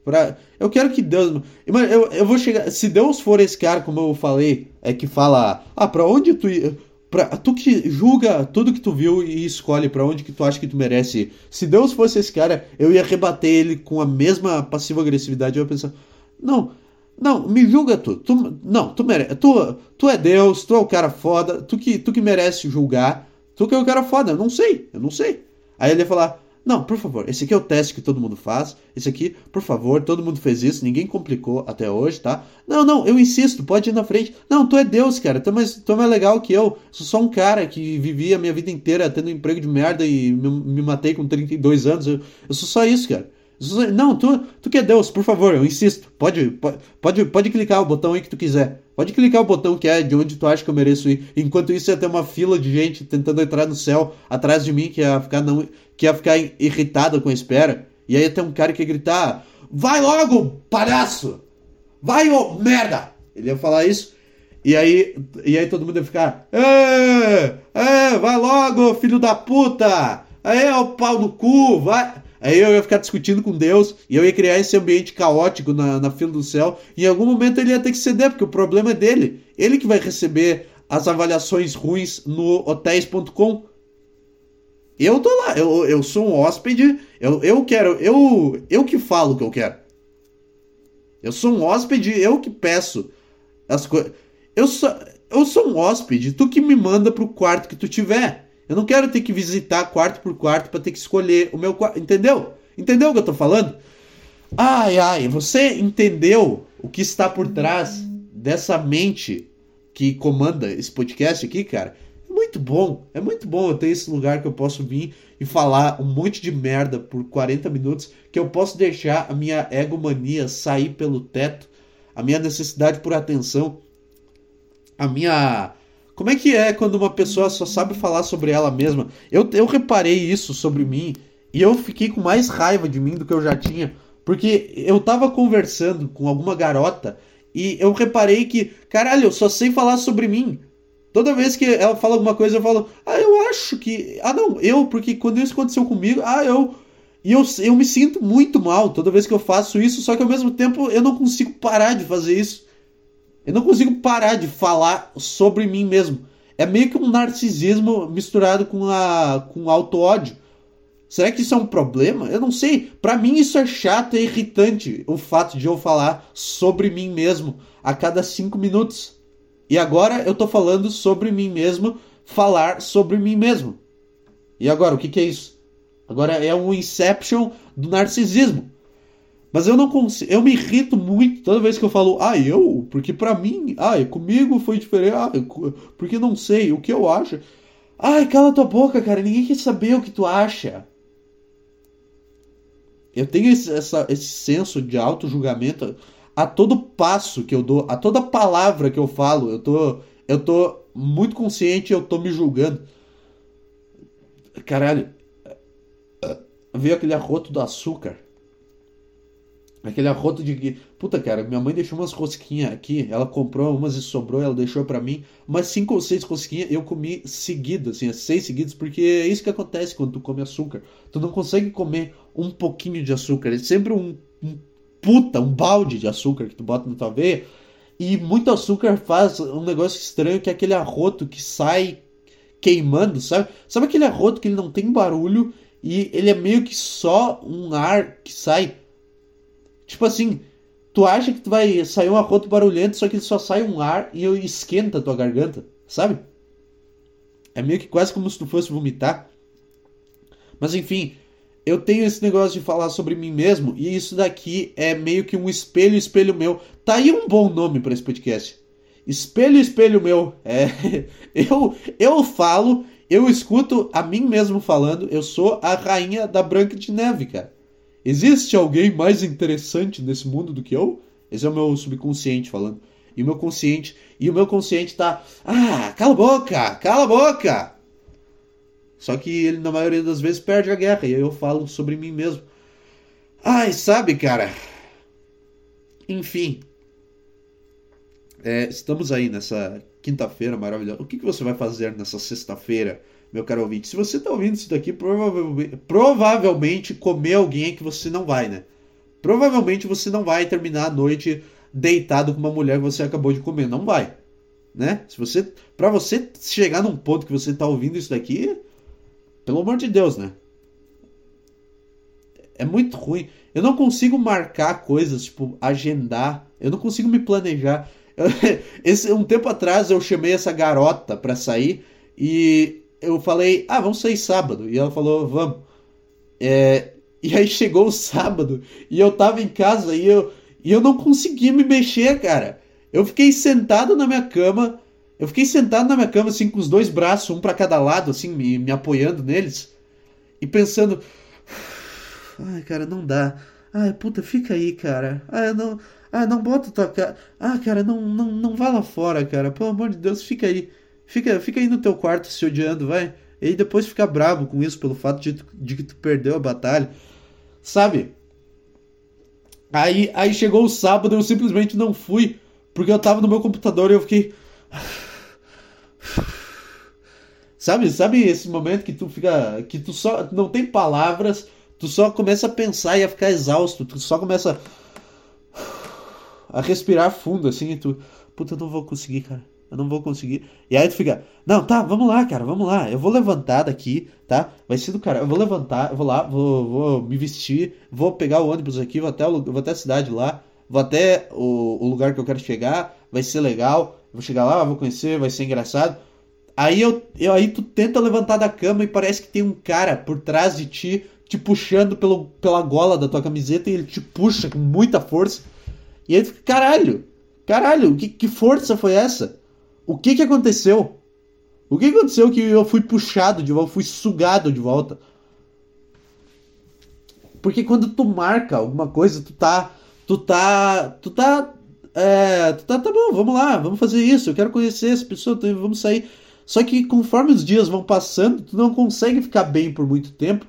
Pra, eu quero que Deus. Eu, eu vou chegar. Se Deus for esse cara, como eu falei, é que fala. Ah, pra onde tu. Pra, tu que julga tudo que tu viu e escolhe para onde que tu acha que tu merece. Se Deus fosse esse cara, eu ia rebater ele com a mesma passiva agressividade. Eu ia pensar: Não, não, me julga tu. tu não, tu merece. Tu, tu é Deus, tu é o cara foda, tu que, tu que merece julgar. Tu que é o cara foda, eu não sei, eu não sei. Aí ele ia falar: não, por favor, esse aqui é o teste que todo mundo faz. Esse aqui, por favor, todo mundo fez isso, ninguém complicou até hoje, tá? Não, não, eu insisto, pode ir na frente. Não, tu é Deus, cara, tu é mais, tu é mais legal que eu. Sou só um cara que vivia a minha vida inteira tendo um emprego de merda e me, me matei com 32 anos. Eu, eu sou só isso, cara. Não, tu, tu que é Deus, por favor, eu insisto. Pode, pode, pode clicar o botão aí que tu quiser. Pode clicar o botão que é de onde tu acha que eu mereço ir. Enquanto isso, ia ter uma fila de gente tentando entrar no céu atrás de mim que ia ficar, não, que ia ficar irritada com a espera. E aí ia ter um cara que ia gritar: Vai logo, palhaço! Vai, ô merda! Ele ia falar isso. E aí, e aí todo mundo ia ficar: É, é, vai logo, filho da puta! Aí, o pau no cu, vai. Aí eu ia ficar discutindo com Deus e eu ia criar esse ambiente caótico na, na fila do céu. E em algum momento ele ia ter que ceder, porque o problema é dele. Ele que vai receber as avaliações ruins no hotéis.com. Eu tô lá, eu, eu sou um hóspede, eu, eu quero, eu, eu que falo o que eu quero. Eu sou um hóspede, eu que peço as coisas. Eu sou, eu sou um hóspede, tu que me manda pro quarto que tu tiver. Eu não quero ter que visitar quarto por quarto para ter que escolher o meu quarto. Entendeu? Entendeu o que eu tô falando? Ai, ai, você entendeu o que está por trás dessa mente que comanda esse podcast aqui, cara? É muito bom, é muito bom eu ter esse lugar que eu posso vir e falar um monte de merda por 40 minutos, que eu posso deixar a minha egomania sair pelo teto, a minha necessidade por atenção, a minha como é que é quando uma pessoa só sabe falar sobre ela mesma? Eu, eu reparei isso sobre mim e eu fiquei com mais raiva de mim do que eu já tinha. Porque eu tava conversando com alguma garota e eu reparei que, caralho, eu só sei falar sobre mim. Toda vez que ela fala alguma coisa, eu falo, ah, eu acho que. Ah, não, eu, porque quando isso aconteceu comigo, ah, eu. E eu, eu me sinto muito mal toda vez que eu faço isso, só que ao mesmo tempo eu não consigo parar de fazer isso. Eu não consigo parar de falar sobre mim mesmo. É meio que um narcisismo misturado com a com auto-ódio. Será que isso é um problema? Eu não sei. Para mim isso é chato e irritante, o fato de eu falar sobre mim mesmo a cada cinco minutos. E agora eu tô falando sobre mim mesmo, falar sobre mim mesmo. E agora, o que, que é isso? Agora é um inception do narcisismo. Mas eu não consigo. Eu me irrito muito toda vez que eu falo, ah, eu? Porque para mim, ah, comigo foi diferente. Ah, porque não sei o que eu acho. Ai, cala tua boca, cara. Ninguém quer saber o que tu acha. Eu tenho esse, essa, esse senso de auto-julgamento a todo passo que eu dou, a toda palavra que eu falo. Eu tô, eu tô muito consciente, eu tô me julgando. Caralho, veio aquele arroto do açúcar. Aquele arroto de. Puta, cara, minha mãe deixou umas rosquinhas aqui. Ela comprou umas e sobrou, ela deixou para mim. Umas cinco ou seis rosquinhas eu comi seguidas, assim, seis seguidas, porque é isso que acontece quando tu come açúcar. Tu não consegue comer um pouquinho de açúcar. É sempre um, um puta, um balde de açúcar que tu bota na tua veia. E muito açúcar faz um negócio estranho que é aquele arroto que sai queimando, sabe? Sabe aquele arroto que ele não tem barulho e ele é meio que só um ar que sai Tipo assim, tu acha que tu vai sair um arroto barulhento, só que só sai um ar e esquenta a tua garganta, sabe? É meio que quase como se tu fosse vomitar. Mas enfim, eu tenho esse negócio de falar sobre mim mesmo e isso daqui é meio que um espelho, espelho meu. Tá aí um bom nome para esse podcast. Espelho, espelho meu. É, eu eu falo, eu escuto a mim mesmo falando, eu sou a rainha da Branca de Neve, cara. Existe alguém mais interessante nesse mundo do que eu? Esse é o meu subconsciente falando. E o meu consciente, e o meu consciente tá, ah, cala a boca, cala a boca. Só que ele na maioria das vezes perde a guerra e aí eu falo sobre mim mesmo. Ai, sabe, cara? Enfim. É, estamos aí nessa quinta-feira maravilhosa. O que, que você vai fazer nessa sexta-feira? meu caro ouvinte. Se você está ouvindo isso daqui, provavelmente, provavelmente comer alguém que você não vai, né? Provavelmente você não vai terminar a noite deitado com uma mulher que você acabou de comer. Não vai. Né? Se você, para você chegar num ponto que você está ouvindo isso daqui, pelo amor de Deus, né? É muito ruim. Eu não consigo marcar coisas, tipo, agendar. Eu não consigo me planejar. Esse, um tempo atrás eu chamei essa garota para sair e eu falei, ah, vamos sair sábado. E ela falou, vamos. É, e aí chegou o sábado e eu tava em casa e eu, e eu não conseguia me mexer, cara. Eu fiquei sentado na minha cama. Eu fiquei sentado na minha cama, assim, com os dois braços, um para cada lado, assim, me, me apoiando neles. E pensando. Ai, cara, não dá. Ai, puta, fica aí, cara. Ah, não. Ah, não bota tua cara. Ah, cara, não, não, não vá lá fora, cara. Pelo amor de Deus, fica aí. Fica, fica aí no teu quarto se odiando, vai. E depois fica bravo com isso pelo fato de, de que tu perdeu a batalha. Sabe? Aí, aí chegou o sábado eu simplesmente não fui. Porque eu tava no meu computador e eu fiquei. Sabe, sabe esse momento que tu fica. que tu só não tem palavras, tu só começa a pensar e a ficar exausto, tu só começa a respirar fundo assim e tu. Puta, eu não vou conseguir, cara eu não vou conseguir. E aí tu fica, não, tá, vamos lá, cara, vamos lá. Eu vou levantar daqui, tá? Vai ser do cara. Eu vou levantar, eu vou lá, vou, vou me vestir, vou pegar o ônibus aqui, vou até, o, vou até a cidade lá, vou até o, o lugar que eu quero chegar, vai ser legal. Vou chegar lá, vou conhecer, vai ser engraçado. Aí eu, eu aí tu tenta levantar da cama e parece que tem um cara por trás de ti te puxando pelo, pela gola da tua camiseta e ele te puxa com muita força. E aí caralho, caralho, que, que força foi essa? O que que aconteceu? O que aconteceu que eu fui puxado de volta, fui sugado de volta? Porque quando tu marca alguma coisa, tu tá. Tu tá. Tu tá. É, tu tá, tá bom, vamos lá, vamos fazer isso, eu quero conhecer essa pessoa, então vamos sair. Só que conforme os dias vão passando, tu não consegue ficar bem por muito tempo.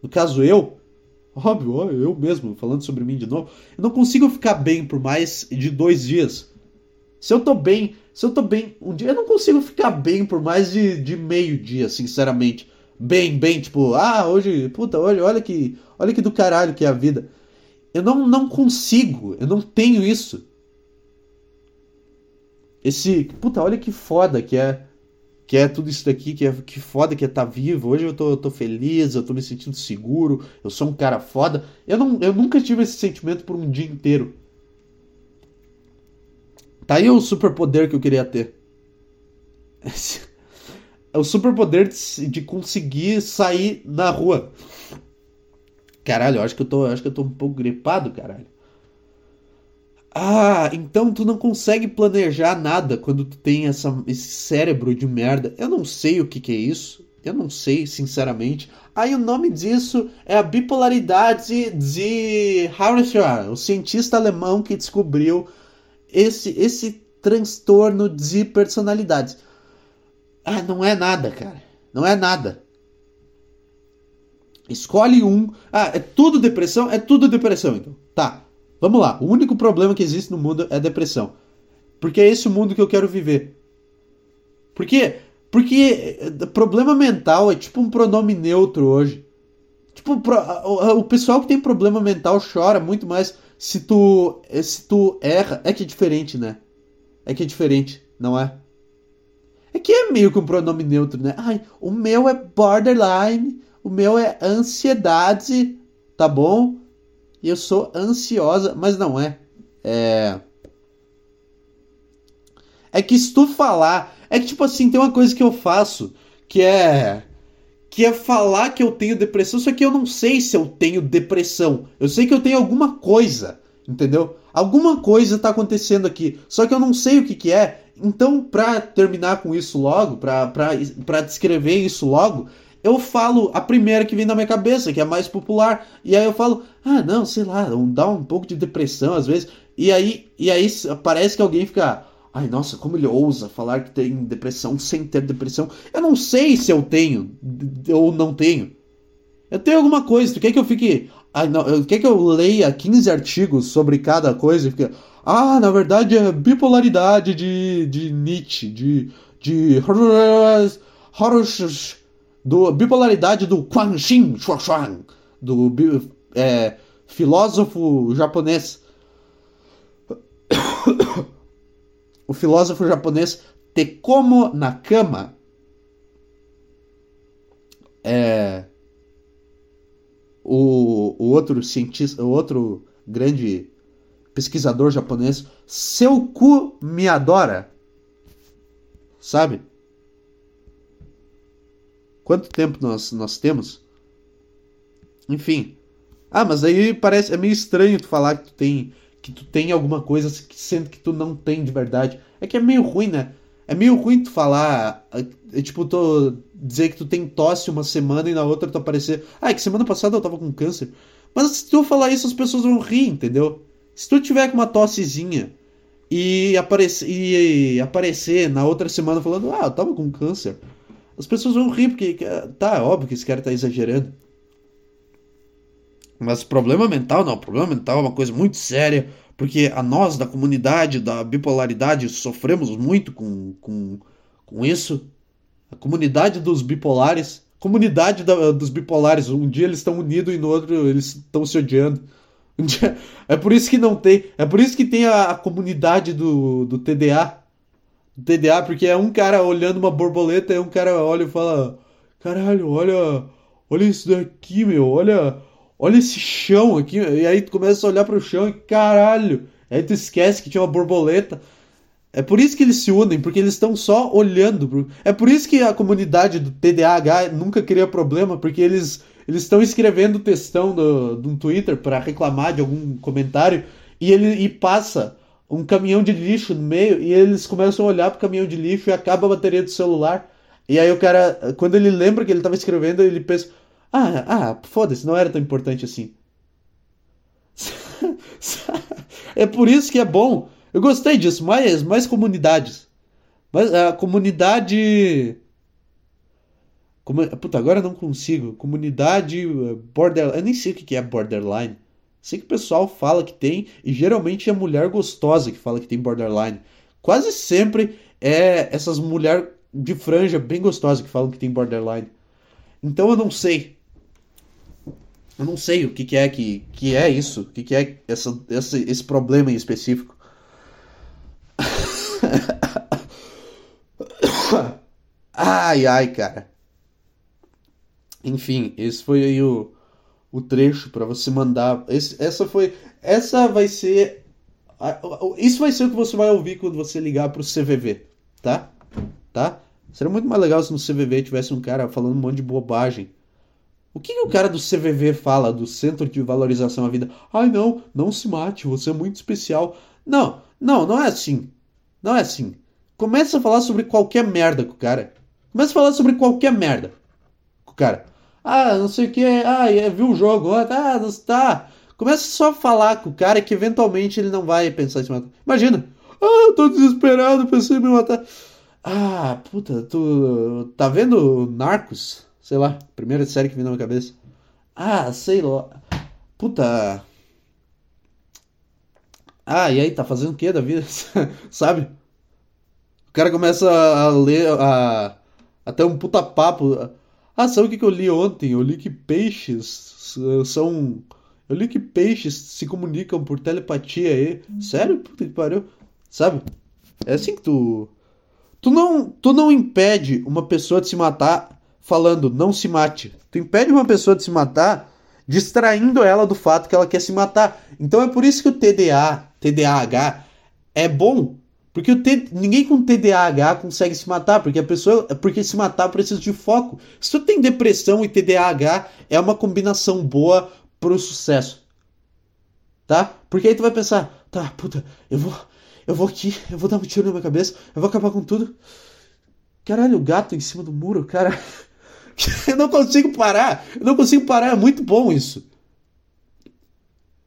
No caso eu, óbvio, eu mesmo, falando sobre mim de novo, eu não consigo ficar bem por mais de dois dias. Se eu tô bem se eu tô bem um dia, eu não consigo ficar bem por mais de, de meio dia, sinceramente. Bem, bem, tipo, ah, hoje, puta, olha, olha que, olha que do caralho que é a vida. Eu não, não consigo, eu não tenho isso. Esse, puta, olha que foda que é que é tudo isso daqui, que é que foda que é tá vivo. Hoje eu tô, eu tô feliz, eu tô me sentindo seguro, eu sou um cara foda. Eu, não, eu nunca tive esse sentimento por um dia inteiro. Tá aí o superpoder que eu queria ter. É o superpoder de, de conseguir sair na rua. Caralho, eu acho que eu tô, acho que eu tô um pouco gripado, caralho. Ah, então tu não consegue planejar nada quando tu tem essa, esse cérebro de merda. Eu não sei o que, que é isso. Eu não sei, sinceramente. Aí o nome disso é a bipolaridade de Heinrich o cientista alemão que descobriu esse esse transtorno de personalidades. Ah, não é nada, cara. Não é nada. Escolhe um. Ah, é tudo depressão? É tudo depressão, então. Tá. Vamos lá. O único problema que existe no mundo é depressão. Porque é esse o mundo que eu quero viver. Por quê? Porque eh, problema mental é tipo um pronome neutro hoje. Tipo, o pessoal que tem problema mental chora muito mais se tu, eh, se tu erra. É que é diferente, né? É que é diferente, não é? É que é meio que um pronome neutro, né? Ai, o meu é borderline, o meu é ansiedade, tá bom? E eu sou ansiosa, mas não é. É. É que se tu falar. É que, tipo assim, tem uma coisa que eu faço que é. Que é falar que eu tenho depressão, só que eu não sei se eu tenho depressão. Eu sei que eu tenho alguma coisa, entendeu? Alguma coisa tá acontecendo aqui, só que eu não sei o que, que é. Então, pra terminar com isso logo, pra, pra, pra descrever isso logo, eu falo a primeira que vem na minha cabeça, que é mais popular. E aí eu falo, ah, não, sei lá, dá um pouco de depressão às vezes. E aí, e aí parece que alguém fica, ai, nossa, como ele ousa falar que tem depressão sem ter depressão. Eu não sei se eu tenho ou não tenho. Eu tenho alguma coisa, tu quer que eu fique. Ai, não, quer que eu leia 15 artigos sobre cada coisa e fique. Ah, na verdade é bipolaridade de, de Nietzsche, de. de. Do bipolaridade do Quan Xin Shuang, do é, filósofo japonês. o filósofo japonês Tekomo Nakama é o, o outro cientista, o outro grande pesquisador japonês, seu cu me adora. Sabe? Quanto tempo nós, nós temos? Enfim. Ah, mas aí parece. É meio estranho tu falar que tu tem. Que tu tem alguma coisa sendo que tu não tem de verdade. É que é meio ruim, né? É meio ruim tu falar. É, tipo, tô, dizer que tu tem tosse uma semana e na outra tu aparecer. Ah, é que semana passada eu tava com câncer. Mas se tu falar isso, as pessoas vão rir, entendeu? Se tu tiver com uma tossezinha e e aparecer na outra semana falando, ah, eu tava com câncer, as pessoas vão rir, porque tá, óbvio que esse cara tá exagerando. Mas problema mental, não, problema mental é uma coisa muito séria, porque a nós da comunidade da bipolaridade sofremos muito com, com, com isso. A comunidade dos bipolares, comunidade da, dos bipolares, um dia eles estão unidos e no outro eles estão se odiando. É por isso que não tem. É por isso que tem a, a comunidade do, do TDA. Do TDA, porque é um cara olhando uma borboleta e um cara olha e fala: Caralho, olha. Olha isso daqui, meu. Olha. Olha esse chão aqui. E aí tu começa a olhar para o chão e caralho. Aí tu esquece que tinha uma borboleta. É por isso que eles se unem, porque eles estão só olhando. É por isso que a comunidade do TDAH nunca cria problema, porque eles eles estão escrevendo textão no, no Twitter para reclamar de algum comentário e ele e passa um caminhão de lixo no meio e eles começam a olhar pro caminhão de lixo e acaba a bateria do celular. E aí o cara, quando ele lembra que ele estava escrevendo, ele pensa: "Ah, ah, foda-se, não era tão importante assim". é por isso que é bom. Eu gostei disso, mais mais comunidades. Mas a comunidade como, puta, agora eu não consigo. Comunidade eh, borderline. Eu nem sei o que é borderline. Sei que o pessoal fala que tem, e geralmente é mulher gostosa que fala que tem borderline. Quase sempre é essas mulheres de franja bem gostosas que falam que tem borderline. Então eu não sei. Eu não sei o que, que é que, que é isso, o que, que é essa, esse, esse problema em específico. ai, ai, cara. Enfim, esse foi aí o, o trecho para você mandar. Esse, essa foi. Essa vai ser. Isso vai ser o que você vai ouvir quando você ligar pro CVV, tá? Tá? Seria muito mais legal se no CVV tivesse um cara falando um monte de bobagem. O que, que o cara do CVV fala, do Centro de Valorização à Vida? Ai, não, não se mate, você é muito especial. Não, não, não é assim. Não é assim. Começa a falar sobre qualquer merda com o cara. Começa a falar sobre qualquer merda com o cara. Ah, não sei o que. Ah, é, viu o jogo. Ah, não está. Começa só a falar com o cara que eventualmente ele não vai pensar em cima. Imagina. Ah, eu tô desesperado, pensei em me matar. Ah, puta, tu tá vendo Narcos? Sei lá, primeira série que vem na minha cabeça. Ah, sei lá. Puta. Ah, e aí, tá fazendo o que da vida? Sabe? O cara começa a ler a, até um puta papo. Ah, sabe o que, eu li ontem? Eu li que peixes são. Eu li que peixes se comunicam por telepatia aí. Sério? Puta que pariu. Sabe? É assim que tu. Tu não, tu não impede uma pessoa de se matar falando não se mate. Tu impede uma pessoa de se matar distraindo ela do fato que ela quer se matar. Então é por isso que o TDA, TDAH é bom. Porque T... ninguém com TDAH consegue se matar, porque a pessoa, porque se matar precisa de foco. Se tu tem depressão e TDAH, é uma combinação boa pro sucesso. Tá? Porque aí tu vai pensar, tá, puta, eu vou, eu vou aqui, eu vou dar um tiro na minha cabeça, eu vou acabar com tudo. Caralho, o gato em cima do muro, cara. eu não consigo parar. Eu não consigo parar. É muito bom isso.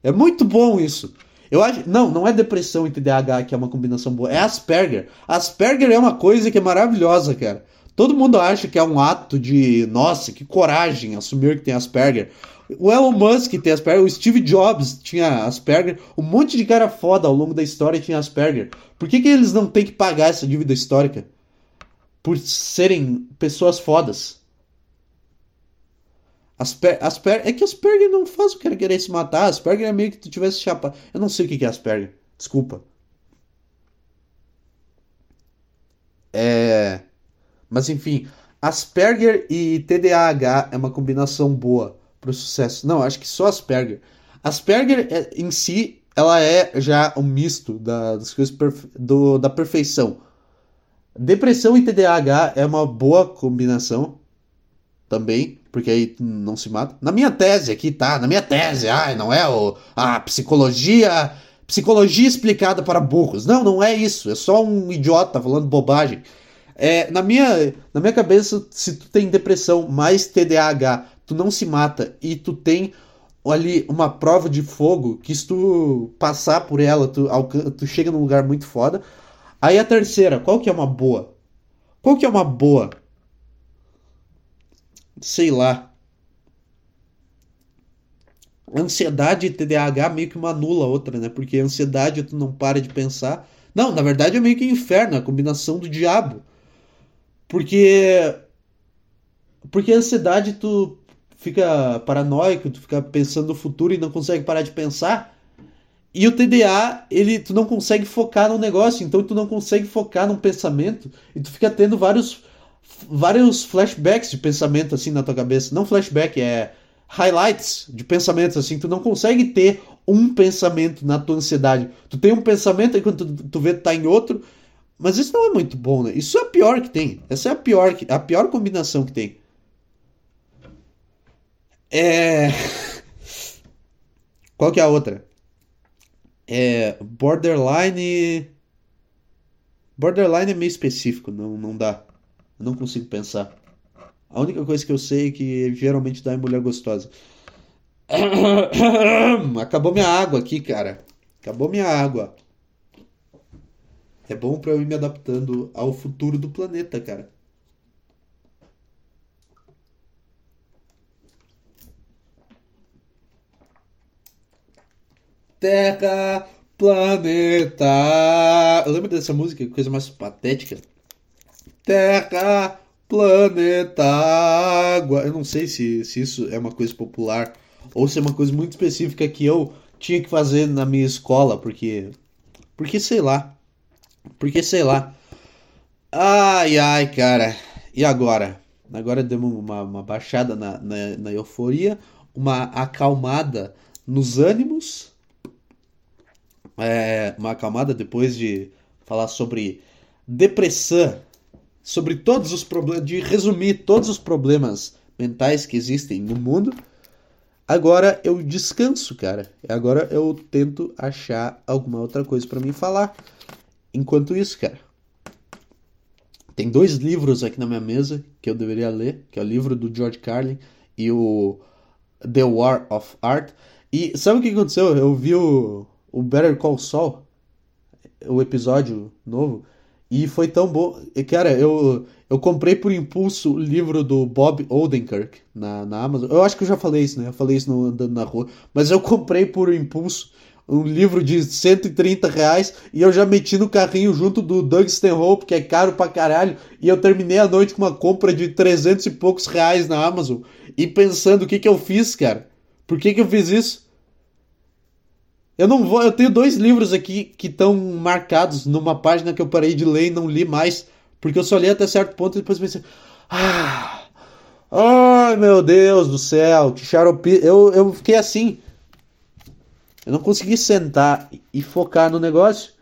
É muito bom isso. Eu acho. Não, não é depressão e TDAH que é uma combinação boa. É Asperger. Asperger é uma coisa que é maravilhosa, cara. Todo mundo acha que é um ato de. Nossa, que coragem assumir que tem Asperger. O Elon Musk tem Asperger, o Steve Jobs tinha Asperger, um monte de cara foda ao longo da história tinha Asperger. Por que, que eles não têm que pagar essa dívida histórica? Por serem pessoas fodas. Asper Asper é que Asperger não faz o cara querer se matar. Asperger é meio que tu tivesse chapa. Eu não sei o que é Asperger. Desculpa. É. Mas enfim, Asperger e TDAH é uma combinação boa para o sucesso. Não, acho que só Asperger. Asperger é, em si, ela é já um misto da, das coisas do, da perfeição. Depressão e TDAH é uma boa combinação também porque aí não se mata. Na minha tese aqui, tá? Na minha tese, ai, não é o, a psicologia, psicologia explicada para burros. Não, não é isso. É só um idiota falando bobagem. É, na minha, na minha cabeça, se tu tem depressão mais TDAH, tu não se mata e tu tem ali uma prova de fogo que se tu passar por ela, tu, tu chega num lugar muito foda. Aí a terceira, qual que é uma boa? Qual que é uma boa? Sei lá. Ansiedade e TDAH meio que uma anula a outra, né? Porque ansiedade tu não para de pensar. Não, na verdade é meio que inferno, a combinação do diabo. Porque. Porque a ansiedade tu fica paranoico, tu fica pensando no futuro e não consegue parar de pensar. E o TDA, ele, tu não consegue focar no negócio, então tu não consegue focar num pensamento e tu fica tendo vários vários flashbacks de pensamento assim na tua cabeça. Não flashback, é highlights de pensamentos assim. Tu não consegue ter um pensamento na tua ansiedade. Tu tem um pensamento e quando tu, tu vê tu tá em outro. Mas isso não é muito bom, né? Isso é a pior que tem. Essa é a pior, a pior combinação que tem. É. Qual que é a outra? É. Borderline. Borderline é meio específico, não, não dá. Eu não consigo pensar. A única coisa que eu sei é que geralmente dá em mulher gostosa. Acabou minha água aqui, cara. Acabou minha água. É bom para eu ir me adaptando ao futuro do planeta, cara. Terra, planeta. Eu lembro dessa música, coisa mais patética. Terra, planeta, água. Eu não sei se, se isso é uma coisa popular ou se é uma coisa muito específica que eu tinha que fazer na minha escola, porque. Porque sei lá. Porque sei lá. Ai, ai, cara. E agora? Agora demos uma, uma baixada na, na, na euforia, uma acalmada nos ânimos. É, uma acalmada depois de falar sobre depressão sobre todos os problemas, de resumir todos os problemas mentais que existem no mundo. Agora eu descanso, cara. Agora eu tento achar alguma outra coisa para mim falar. Enquanto isso, cara, tem dois livros aqui na minha mesa que eu deveria ler, que é o livro do George Carlin e o The War of Art. E sabe o que aconteceu? Eu vi o, o Better Call Saul. o episódio novo. E foi tão bom. E, cara, eu, eu comprei por impulso o livro do Bob Odenkirk na, na Amazon. Eu acho que eu já falei isso, né? Eu falei isso no, andando na rua. Mas eu comprei por impulso um livro de 130 reais e eu já meti no carrinho junto do Doug Stanhope, que é caro pra caralho. E eu terminei a noite com uma compra de 300 e poucos reais na Amazon. E pensando o que que eu fiz, cara. Por que que eu fiz isso? Eu não vou. Eu tenho dois livros aqui que estão marcados numa página que eu parei de ler e não li mais. Porque eu só li até certo ponto e depois pensei. Ah! Ai meu Deus do céu, que xarope. Eu, eu fiquei assim. Eu não consegui sentar e focar no negócio.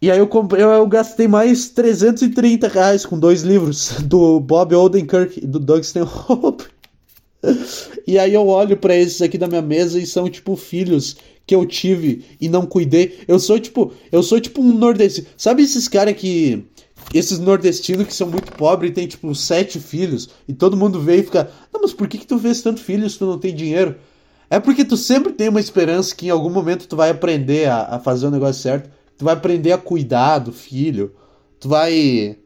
E aí eu comprei, eu gastei mais 330 reais com dois livros do Bob Odenkirk e do Doug Stanhope. E aí eu olho para esses aqui da minha mesa e são tipo filhos que eu tive e não cuidei. Eu sou tipo, eu sou tipo um nordestino. Sabe esses caras que esses nordestinos que são muito pobres e tem tipo sete filhos e todo mundo vê e fica, não, mas por que que tu vês tanto filho se tu não tem dinheiro? É porque tu sempre tem uma esperança que em algum momento tu vai aprender a, a fazer o negócio certo, tu vai aprender a cuidar do filho, tu vai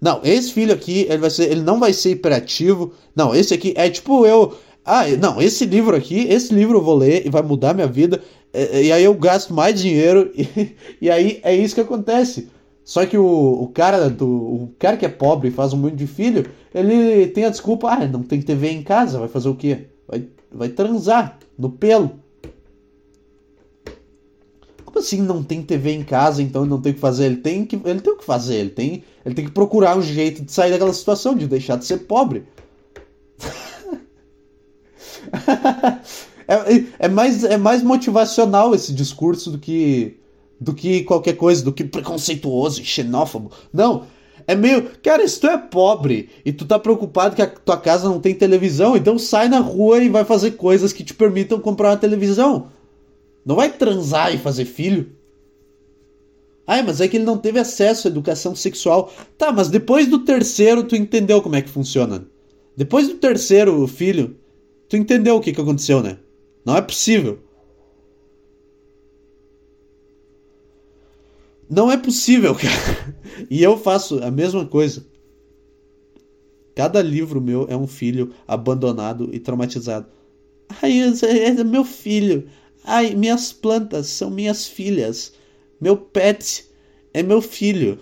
não, esse filho aqui, ele vai ser, ele não vai ser hiperativo. Não, esse aqui é tipo eu, ah, não, esse livro aqui, esse livro eu vou ler e vai mudar minha vida. E, e aí eu gasto mais dinheiro e, e, aí é isso que acontece. Só que o, o cara do o cara que é pobre e faz um monte de filho, ele tem a desculpa, ah, não tem TV em casa, vai fazer o quê? Vai, vai transar no pelo. Assim não tem TV em casa, então não tem o que fazer? Ele tem que, ele tem o que fazer, ele tem, ele tem que procurar um jeito de sair daquela situação, de deixar de ser pobre. é, é, mais, é mais motivacional esse discurso do que do que qualquer coisa, do que preconceituoso e xenófobo. Não, é meio, cara, se tu é pobre e tu tá preocupado que a tua casa não tem televisão, então sai na rua e vai fazer coisas que te permitam comprar uma televisão. Não vai transar e fazer filho. Ah, mas é que ele não teve acesso à educação sexual. Tá, mas depois do terceiro tu entendeu como é que funciona. Depois do terceiro filho, tu entendeu o que, que aconteceu, né? Não é possível. Não é possível, cara. E eu faço a mesma coisa. Cada livro meu é um filho abandonado e traumatizado. Ai, é meu filho. Ai, minhas plantas são minhas filhas. Meu pet é meu filho.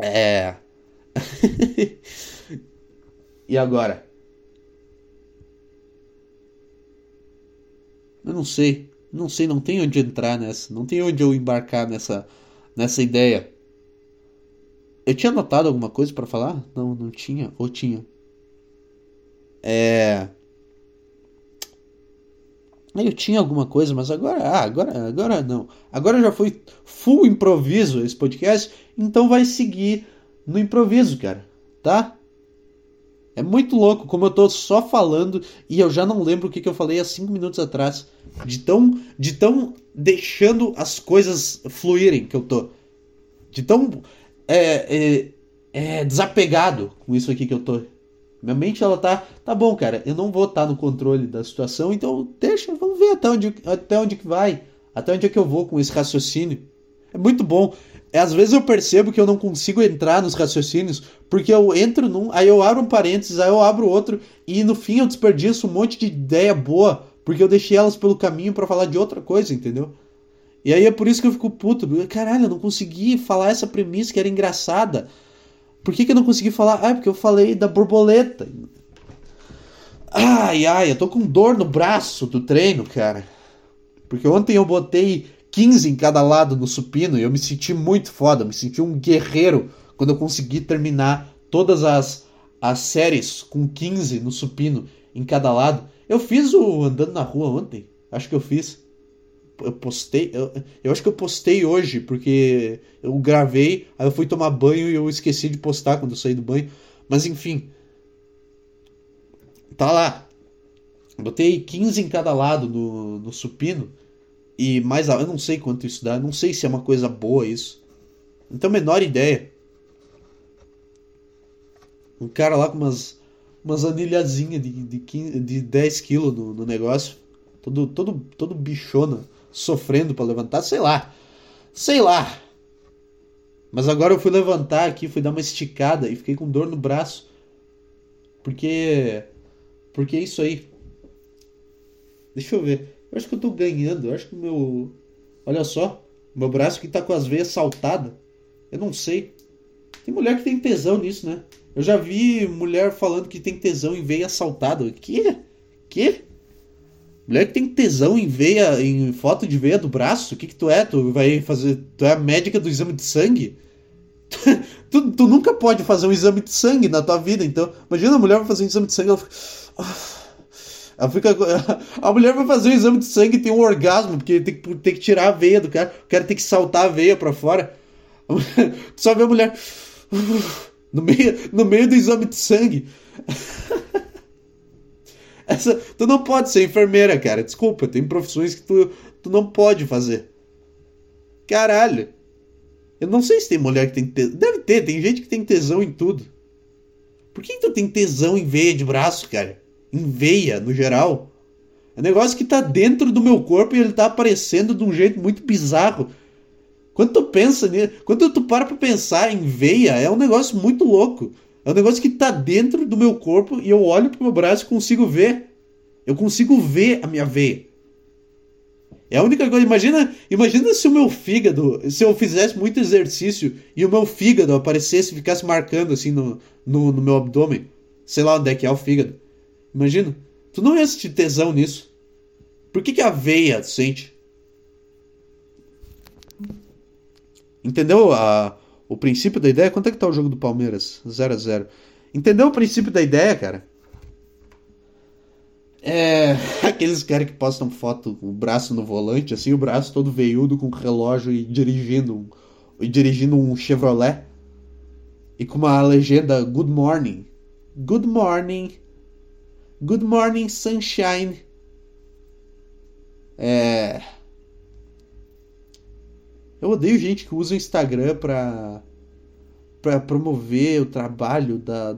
É. e agora? Eu não sei. Não sei, não tem onde entrar nessa. Não tem onde eu embarcar nessa, nessa ideia. Eu tinha anotado alguma coisa para falar? Não, não tinha. Ou tinha? É. Eu tinha alguma coisa, mas agora, ah, agora, agora não. Agora já foi full improviso esse podcast, então vai seguir no improviso, cara, tá? É muito louco como eu tô só falando e eu já não lembro o que, que eu falei há cinco minutos atrás. De tão, de tão deixando as coisas fluírem que eu tô. De tão é, é, é desapegado com isso aqui que eu tô. Minha mente, ela tá, tá bom, cara, eu não vou estar tá no controle da situação, então deixa, vamos ver até onde, até onde que vai, até onde é que eu vou com esse raciocínio. É muito bom. É, às vezes eu percebo que eu não consigo entrar nos raciocínios, porque eu entro num, aí eu abro um parênteses, aí eu abro outro, e no fim eu desperdiço um monte de ideia boa, porque eu deixei elas pelo caminho para falar de outra coisa, entendeu? E aí é por isso que eu fico puto. Caralho, eu não consegui falar essa premissa que era engraçada. Por que, que eu não consegui falar? Ah, porque eu falei da borboleta. Ai, ai, eu tô com dor no braço do treino, cara. Porque ontem eu botei 15 em cada lado no supino e eu me senti muito foda, me senti um guerreiro quando eu consegui terminar todas as, as séries com 15 no supino em cada lado. Eu fiz o andando na rua ontem, acho que eu fiz eu postei. Eu, eu acho que eu postei hoje, porque eu gravei, aí eu fui tomar banho e eu esqueci de postar quando eu saí do banho. Mas enfim. Tá lá. Botei 15 em cada lado no, no supino. E mais. Eu não sei quanto isso dá. Não sei se é uma coisa boa isso. Não tenho a menor ideia. Um cara lá com umas, umas anilhazinhas de, de, 15, de 10 quilos no, no negócio. Todo, todo, todo bichona sofrendo para levantar, sei lá. Sei lá. Mas agora eu fui levantar aqui, fui dar uma esticada e fiquei com dor no braço. Porque. Porque é isso aí. Deixa eu ver. Eu acho que eu tô ganhando. Eu acho que o meu. Olha só. Meu braço que tá com as veias saltadas. Eu não sei. Tem mulher que tem tesão nisso, né? Eu já vi mulher falando que tem tesão em veia saltada. Que? Que? Mulher que tem tesão em veia, em foto de veia do braço? O que que tu é? Tu vai fazer. Tu é a médica do exame de sangue? tu, tu, nunca pode fazer um exame de sangue na tua vida, então. Imagina a mulher vai fazer um exame de sangue, ela fica. Ela fica. A mulher vai fazer um exame de sangue e tem um orgasmo, porque tem que, tem que tirar a veia do cara. O cara tem que saltar a veia pra fora. Tu só vê a mulher. No meio, no meio do exame de sangue. Essa, tu não pode ser enfermeira, cara. Desculpa, tem profissões que tu, tu não pode fazer. Caralho. Eu não sei se tem mulher que tem tesão. Deve ter, tem gente que tem tesão em tudo. Por que, que tu tem tesão em veia de braço, cara? Em veia, no geral? É um negócio que tá dentro do meu corpo e ele tá aparecendo de um jeito muito bizarro. Quando tu pensa nisso, quando tu para pra pensar em veia, é um negócio muito louco. É um negócio que tá dentro do meu corpo e eu olho pro meu braço e consigo ver. Eu consigo ver a minha veia. É a única coisa. Imagina, imagina se o meu fígado, se eu fizesse muito exercício e o meu fígado aparecesse e ficasse marcando assim no, no, no meu abdômen. Sei lá onde é que é o fígado. Imagina. Tu não ia sentir tesão nisso. Por que, que a veia sente? Entendeu a, o princípio da ideia? Quanto é que tá o jogo do Palmeiras? 0 a 0 Entendeu o princípio da ideia, cara? É. Aqueles caras que postam foto, o braço no volante, assim, o braço todo veiudo com relógio e dirigindo, e dirigindo um Chevrolet. E com uma legenda Good Morning. Good Morning. Good Morning Sunshine. É. Eu odeio gente que usa o Instagram pra, pra promover o trabalho da,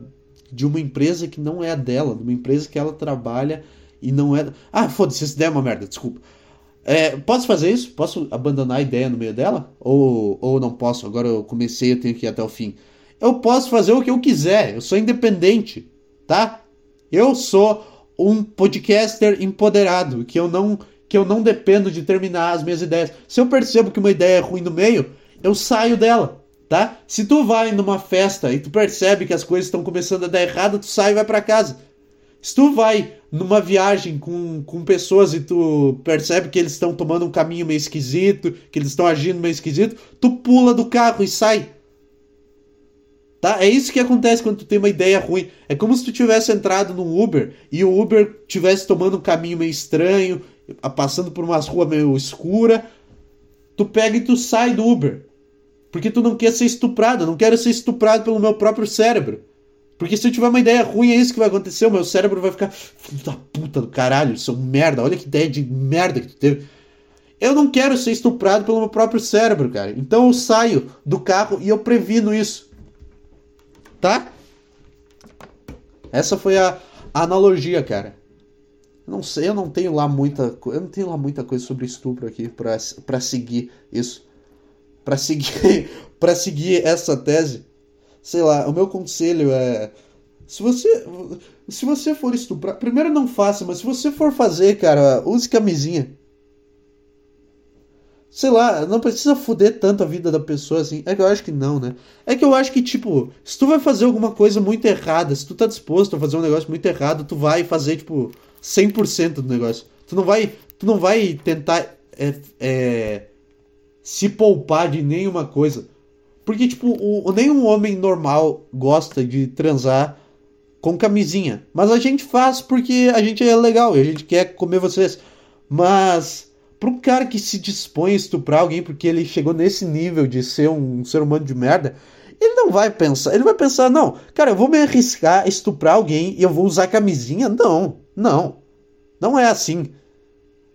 de uma empresa que não é a dela, de uma empresa que ela trabalha e não é. Ah, foda-se, essa ideia é uma merda, desculpa. É, posso fazer isso? Posso abandonar a ideia no meio dela? Ou, ou não posso? Agora eu comecei, eu tenho que ir até o fim. Eu posso fazer o que eu quiser, eu sou independente, tá? Eu sou um podcaster empoderado, que eu não que eu não dependo de terminar as minhas ideias. Se eu percebo que uma ideia é ruim no meio, eu saio dela, tá? Se tu vai numa festa e tu percebe que as coisas estão começando a dar errado, tu sai e vai para casa. Se tu vai numa viagem com, com pessoas e tu percebe que eles estão tomando um caminho meio esquisito, que eles estão agindo meio esquisito, tu pula do carro e sai. Tá? É isso que acontece quando tu tem uma ideia ruim. É como se tu tivesse entrado num Uber e o Uber tivesse tomando um caminho meio estranho passando por umas ruas meio escura, tu pega e tu sai do Uber. Porque tu não quer ser estuprado, eu não quero ser estuprado pelo meu próprio cérebro. Porque se eu tiver uma ideia ruim, é isso que vai acontecer. O meu cérebro vai ficar. Filho da puta do caralho, seu merda, olha que ideia de merda que tu teve. Eu não quero ser estuprado pelo meu próprio cérebro, cara. Então eu saio do carro e eu previno isso. Tá? Essa foi a analogia, cara. Não sei, eu não tenho lá muita, eu não tenho lá muita coisa sobre estupro aqui para seguir isso, para seguir, para seguir essa tese. Sei lá, o meu conselho é se você se você for estuprar, primeiro não faça, mas se você for fazer, cara, use camisinha. Sei lá, não precisa foder tanto a vida da pessoa assim. É que eu acho que não, né? É que eu acho que, tipo, se tu vai fazer alguma coisa muito errada, se tu tá disposto a fazer um negócio muito errado, tu vai fazer, tipo, 100% do negócio. Tu não vai, tu não vai tentar é, é, se poupar de nenhuma coisa. Porque, tipo, o, nenhum homem normal gosta de transar com camisinha. Mas a gente faz porque a gente é legal e a gente quer comer vocês. Mas para um cara que se dispõe a estuprar alguém porque ele chegou nesse nível de ser um ser humano de merda, ele não vai pensar, ele vai pensar, não, cara, eu vou me arriscar a estuprar alguém e eu vou usar camisinha? Não. Não. Não é assim.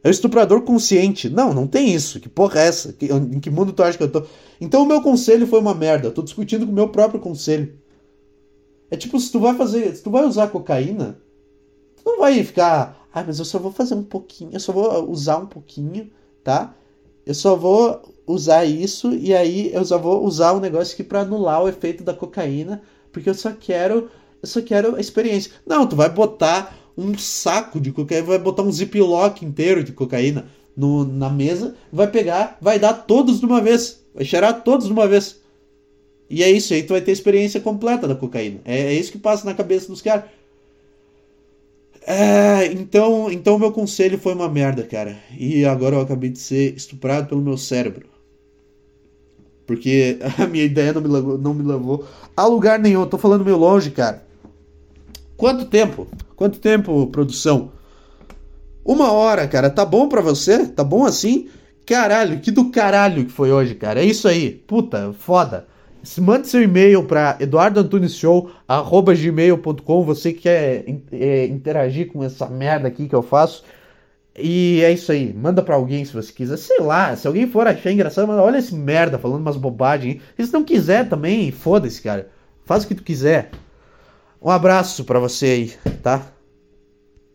É o estuprador consciente. Não, não tem isso. Que porra é essa? em que mundo tu acha que eu tô? Então o meu conselho foi uma merda. Eu tô discutindo com o meu próprio conselho. É tipo, se tu vai fazer. Se tu vai usar cocaína, tu não vai ficar. Ah, mas eu só vou fazer um pouquinho. Eu só vou usar um pouquinho tá? Eu só vou usar isso e aí eu só vou usar um negócio aqui para anular o efeito da cocaína, porque eu só quero, eu só quero a experiência. Não, tu vai botar um saco de cocaína, vai botar um ziplock inteiro de cocaína no, na mesa, vai pegar, vai dar todos de uma vez, vai cheirar todos de uma vez. E é isso aí, tu vai ter experiência completa da cocaína. É, é isso que passa na cabeça dos caras. É, então, então meu conselho foi uma merda, cara. E agora eu acabei de ser estuprado pelo meu cérebro. Porque a minha ideia não me levou, não me levou a lugar nenhum. Eu tô falando meio longe, cara. Quanto tempo? Quanto tempo, produção? Uma hora, cara. Tá bom pra você? Tá bom assim? Caralho, que do caralho que foi hoje, cara. É isso aí. Puta, foda. Mande seu e-mail para eduardoantuneshow.gmail.com Você quer é, interagir com essa merda aqui que eu faço. E é isso aí. Manda para alguém se você quiser. Sei lá, se alguém for achar engraçado, manda, olha esse merda falando umas bobagens. Se não quiser também, foda-se, cara. Faz o que tu quiser. Um abraço para você aí, tá?